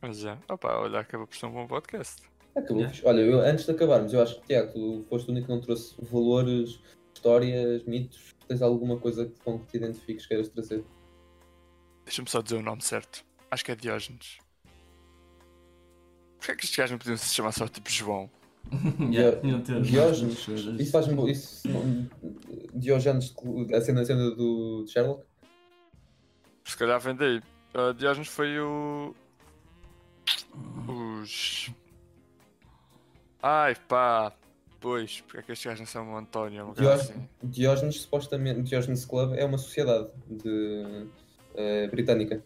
Mas é. Opa, olha, acaba por ser um bom podcast. Acabou. Yeah. Olha, eu, antes de acabarmos, eu acho que, Tiago, tu foste o único que não trouxe valores, histórias, mitos. Tens alguma coisa que, com que te identifiques, queiras trazer? Deixa-me só dizer o nome certo. Acho que é Diógenes. Porquê é que estes gajos não podiam se chamar só tipo João? Yeah, Diógenes. Isso faz-me. Isso, Diógenes, a cena, a cena do Sherlock? Se calhar vem daí. Uh, Diógenes foi o. Os. Ai pá. Pois, porque é que estes gajos não são o António? Uma coisa Diógenes, assim. Diógenes, supostamente, Diógenes Club é uma sociedade de, eh, britânica.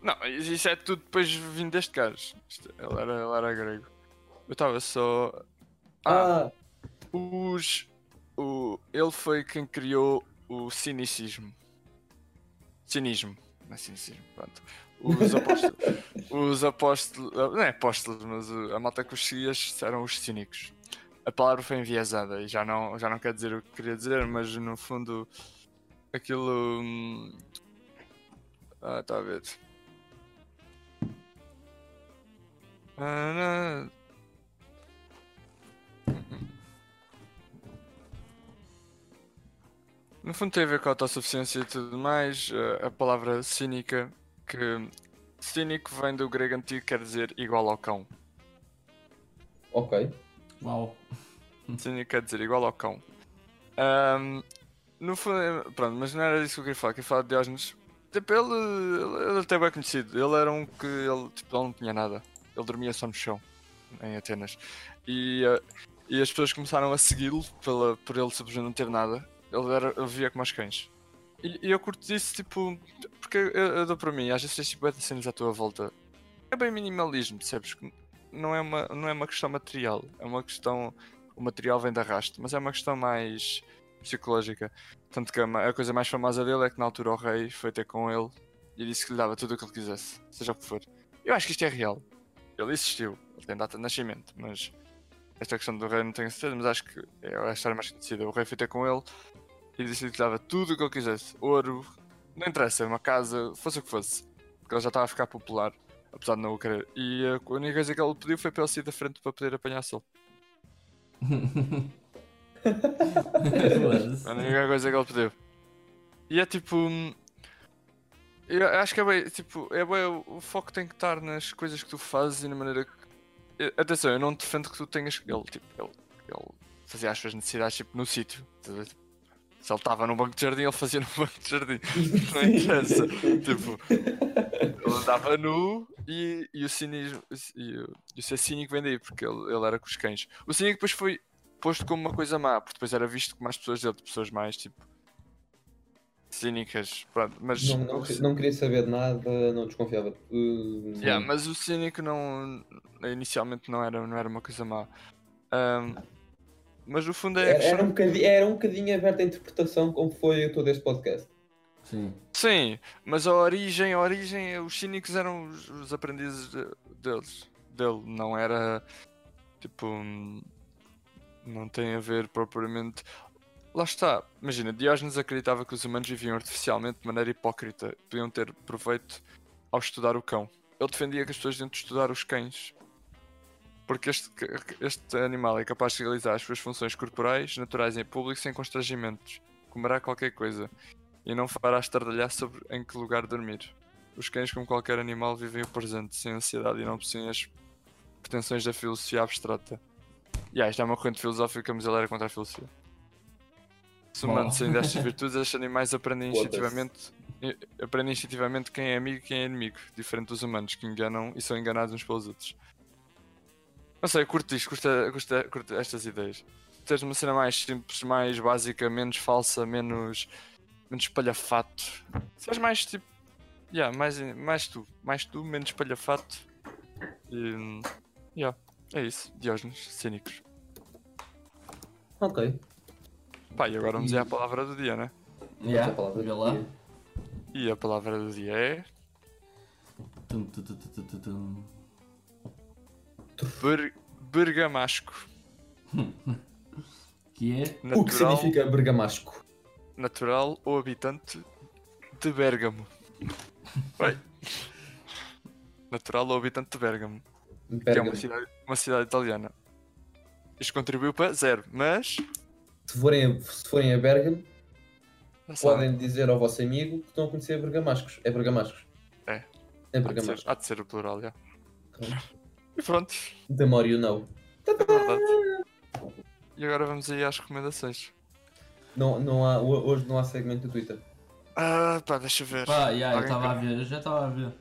Não, isso é tudo depois vindo deste gajo. Isto- Ele era, ele era grego. Eu estava só. Ah, Ah, os. O, ele foi quem criou o cinicismo. Cinismo. Não é cinicismo, pronto. Os apóstolos. os apóstolos. Não é apóstolos, mas uh, a malta que os eram os cínicos. A palavra foi enviesada e já não, já não quer dizer o que queria dizer, mas no fundo. Aquilo. hum, Ah, está a ver. No fundo tem a ver com a autossuficiência e tudo mais. eh, A palavra cínica, que cínico vem do grego antigo, quer dizer igual ao cão. ok. Uau. Quer dizer igual. Ahm, no fundo, pronto, mas não era disso que eu queria falar. Queria falar de Diógenes. Tipo, ele, ele, ele até é bem conhecido. Ele era um que ele, tipo, ele não tinha nada. Ele dormia só no chão, em Atenas. E, eh, e as pessoas começaram a segui-lo pela- por ele simplesmente não ter nada. Ele, era, ele via como aos cães. E, e eu curto disso, tipo, porque eu, eu dou para mim, às vezes tens tipo cenas à tua volta. É bem minimalismo, percebes? Não é, uma, não é uma questão material, é uma questão. O material vem de arrasto, mas é uma questão mais psicológica. Tanto que a, a coisa mais famosa dele é que na altura o rei foi ter com ele e disse que lhe dava tudo o que ele quisesse, seja o que for. Eu acho que isto é real. Ele existiu, ele tem data de nascimento, mas esta questão do rei não tenho certeza, mas acho que é a história mais conhecida. O rei foi ter com ele e disse-lhe que dava tudo o que ele quisesse. Ouro, não interessa, uma casa, fosse o que fosse. Porque ele já estava a ficar popular, apesar de não o querer. E a única coisa que ele pediu foi para ele sair da frente para poder apanhar sol. A única coisa que ele pediu. E é tipo. hum, Eu acho que é bem. Tipo, é bem. O foco tem que estar nas coisas que tu fazes e na maneira que. Eh, Atenção, eu não defendo que tu tenhas. Ele, tipo, ele, ele fazia as suas necessidades tipo, no sítio. ver? Se ele estava num banco de jardim, ele fazia num banco de jardim. Não interessa. tipo, ele andava nu e, e o cinismo. E, o- e o ser cínico vem daí, porque ele, ele era com os cães. O cínico depois foi posto como uma coisa má, porque depois era visto como as pessoas dele, de pessoas mais tipo. cínicas. Pronto, mas. Não, não, não queria saber de nada, não desconfiava. Uh, Yeah, mas o cínico não. inicialmente não era, não era uma coisa má. Ahm, mas no fundo é. Era, era, um bocadinho, era um bocadinho aberta a interpretação como foi todo este podcast. Sim. Sim, mas a origem, a origem, os cínicos eram os, os aprendizes de- deles. Dele, não era tipo. Não tem a ver propriamente. Lá está, imagina, Diógenes acreditava que os humanos viviam artificialmente de maneira hipócrita, podiam ter proveito ao estudar o cão. Ele defendia que as pessoas deviam de estudar os cães. Porque este, este animal é capaz de realizar as suas funções corporais, naturais em público, sem constrangimentos. Comerá qualquer coisa e não fará estardalhar sobre em que lugar dormir. Os cães, como qualquer animal, vivem o presente, sem ansiedade e não possuem as pretensões da filosofia abstrata. E ah, isto é uma corrente filosófica, mas ele era contra a filosofia. Se humanos sem destas virtudes, estes animais aprendem instintivamente, aprendem instintivamente quem é amigo e quem é inimigo, diferente dos humanos que enganam e são enganados uns pelos outros. Não sei, curto isto, curto, curto, curto estas ideias. Teres uma cena mais simples, mais básica, menos falsa, menos menos espalhafato. Seres mais tipo. Yeah, mais, mais tu. Mais tu, menos espalhafato. E. Yeah, é isso. Diógenes, cínicos. Ok. Pá, e agora vamos ir à palavra do dia, né? Yeah, Essa palavra vê lá. dia. E a palavra do dia é. Tum, tum, tum, tum, tum, tum. Ber bergamasco. Que é. O que Natural, significa bergamasco? natural ou habitante de Bérgamo. Oi. Natural ou habitante de Bérgamo. Que é Bergamo. uma cidade, uma cidade italiana. Isto contribuiu para zero, mas. Se forem, se forem a sabem. podem dizer ao vosso amigo que estão a conhecer bergamascos. É bergamascos. É. É Há de, ser, bergamascos. há de ser o plural, já. E pronto, The more you know. é verdade. E agora vamos aí às recomendações. Não, não há, ho- hoje não há segmento do Twitter. Ah, pá, deixa eu ver. Pá, yeah, eu Alguém estava a ver, eu já estava a ver.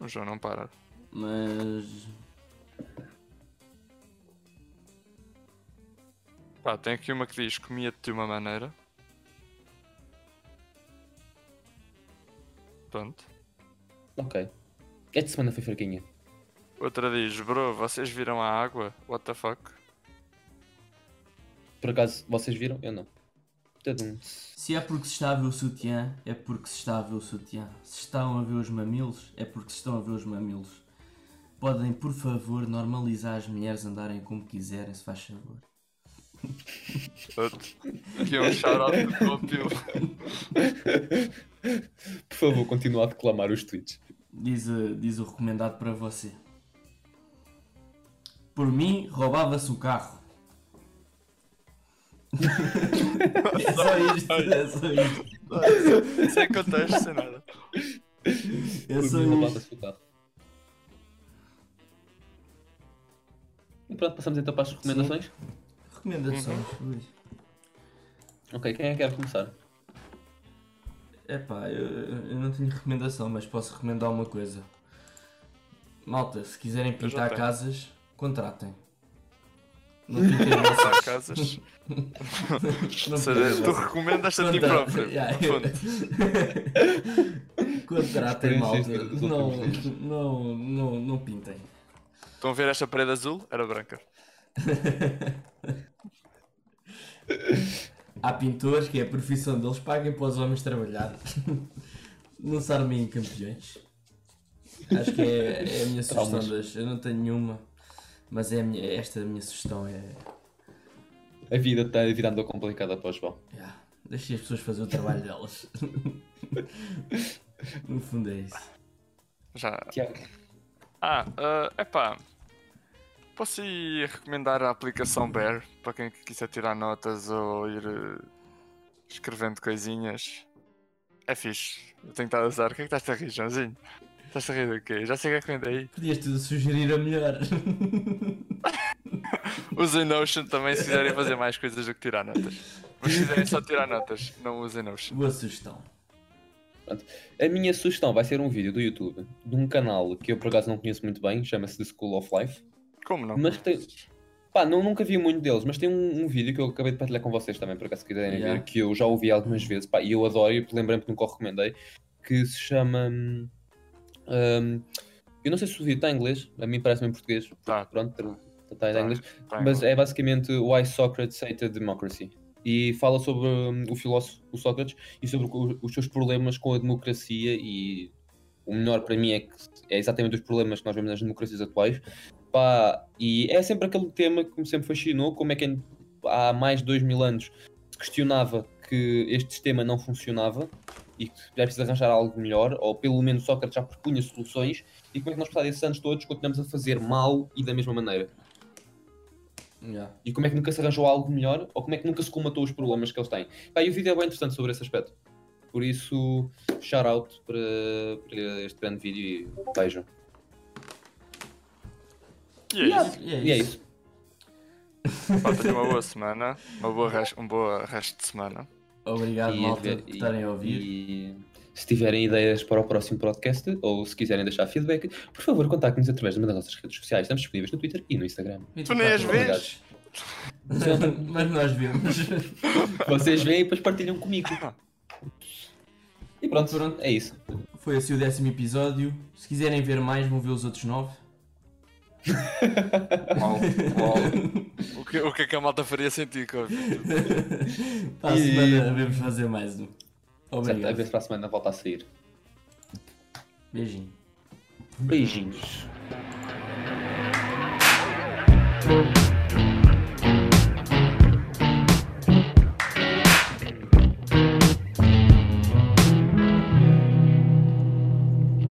O João não para. Mas. Pá, tem aqui uma que diz comia-te de uma maneira. Pronto. Ok. Esta semana foi fraquinha. Outra diz, bro, vocês viram a água? What the fuck? Por acaso, vocês viram? Eu não. Tadum. Se é porque se está a ver o sutiã, é porque se está a ver o sutiã. Se estão a ver os mamilos, é porque se estão a ver os mamilos. Podem, por favor, normalizar as mulheres andarem como quiserem, se faz favor. Aqui é um shout-out do Copio. Por favor, continua a declamar os tweets. Diz, eh, diz o recomendado para você. Por mim, roubava-se o carro. é só isto, é só isto. Sem contexto, sem nada. É Por só mim, isto. roubava-se o carro. E pronto, passamos então para as recomendações. Recomendações. ui. Ok, quem é que quer começar? Epá, eu, eu não tenho recomendação, mas posso recomendar uma coisa. Malta, se quiserem pintar casas, contratem. Não vossas. casas. Não Ou seja, tu recomendas a ti próprio. Yeah. Contratem malta. Dos Não, não, não, não pintem. Estão a ver esta parede azul? Era branca. Há pintores que é a profissão deles, paguem para os homens trabalhar. Não se armem em campeões. Acho que é, é a minha sugestão das. Eu não tenho nenhuma, mas é a minha, esta é a minha sugestão é. A vida, está a vida andou complicada para o João. Yeah, deixem as pessoas fazer o trabalho delas. no fundo é isso. Já. Tiago. Ah, é epá. Posso ir recomendar a aplicação Bear para quem quiser tirar notas ou ir eh, escrevendo coisinhas. É fixe. Eu tenho estado a usar. O que é que estás a rir, Joãozinho? Estás a rir do quê? Já sei o que é que vem daí. Podias te sugerir a melhor. Usem Notion também se quiserem fazer mais coisas do que tirar notas. Mas se quiserem só tirar notas, não usem Notion. Boa sugestão. A minha sugestão vai ser um vídeo do YouTube de um canal que eu por acaso não conheço muito bem, chama-se The School of Life. Como não? Mas tem- Pá, não, nunca vi muito deles, mas tem um, um vídeo que eu acabei de partilhar com vocês também, por acaso se quiserem Yeah. ver, que eu já ouvi algumas vezes, pá, e eu adoro, e lembrei-me que nunca o recomendei, que se chama. Hum, eu não sei se o vídeo está em inglês, a mim parece-me em português. Tá. Pronto, está em Tá, inglês. tá Mas é basicamente Why Socrates Hated Democracy. E fala sobre hum, o filósofo o Sócrates e sobre o- os seus problemas com a democracia e o melhor para mim é que é exatamente os problemas que nós vemos nas democracias atuais. Pá, e é sempre aquele tema que me sempre fascinou, como é que há mais de dois mil anos se questionava que este sistema não funcionava e que já precisa arranjar algo melhor, ou pelo menos Sócrates já propunha soluções, e como é que nós, passados esses anos todos, continuamos a fazer mal e da mesma maneira. Yeah. E como é que nunca se arranjou algo melhor? Ou como é que nunca se comatou os problemas que eles têm? Pá, e o vídeo é bem interessante sobre esse aspecto. Por isso, shout out para, para este grande vídeo e vejam. E é isso. E é E é isso. isso. Pá, tenham uma boa semana. Uma boa um boa resto de semana. Obrigado, E- malta, por estarem a ouvir. E se tiverem ideias para o próximo podcast ou se quiserem deixar feedback, por favor, contactem-nos através de uma das nossas redes sociais. Estamos disponíveis no Twitter e no Instagram. Tu nem as 24 vês? Mas nós vemos. Vocês veem e depois partilham comigo. E pronto, Pronto. é isso. Foi assim o décimo episódio. Se quiserem ver mais, vão ver os outros nove. Uau, uau. O que, o que é que a malta faria sentir com a vida? Para a E- semana vamos fazer mais um. Certo, a Obrigado. ver se para a semana volta a sair. Beijinho. Beijinhos. Thank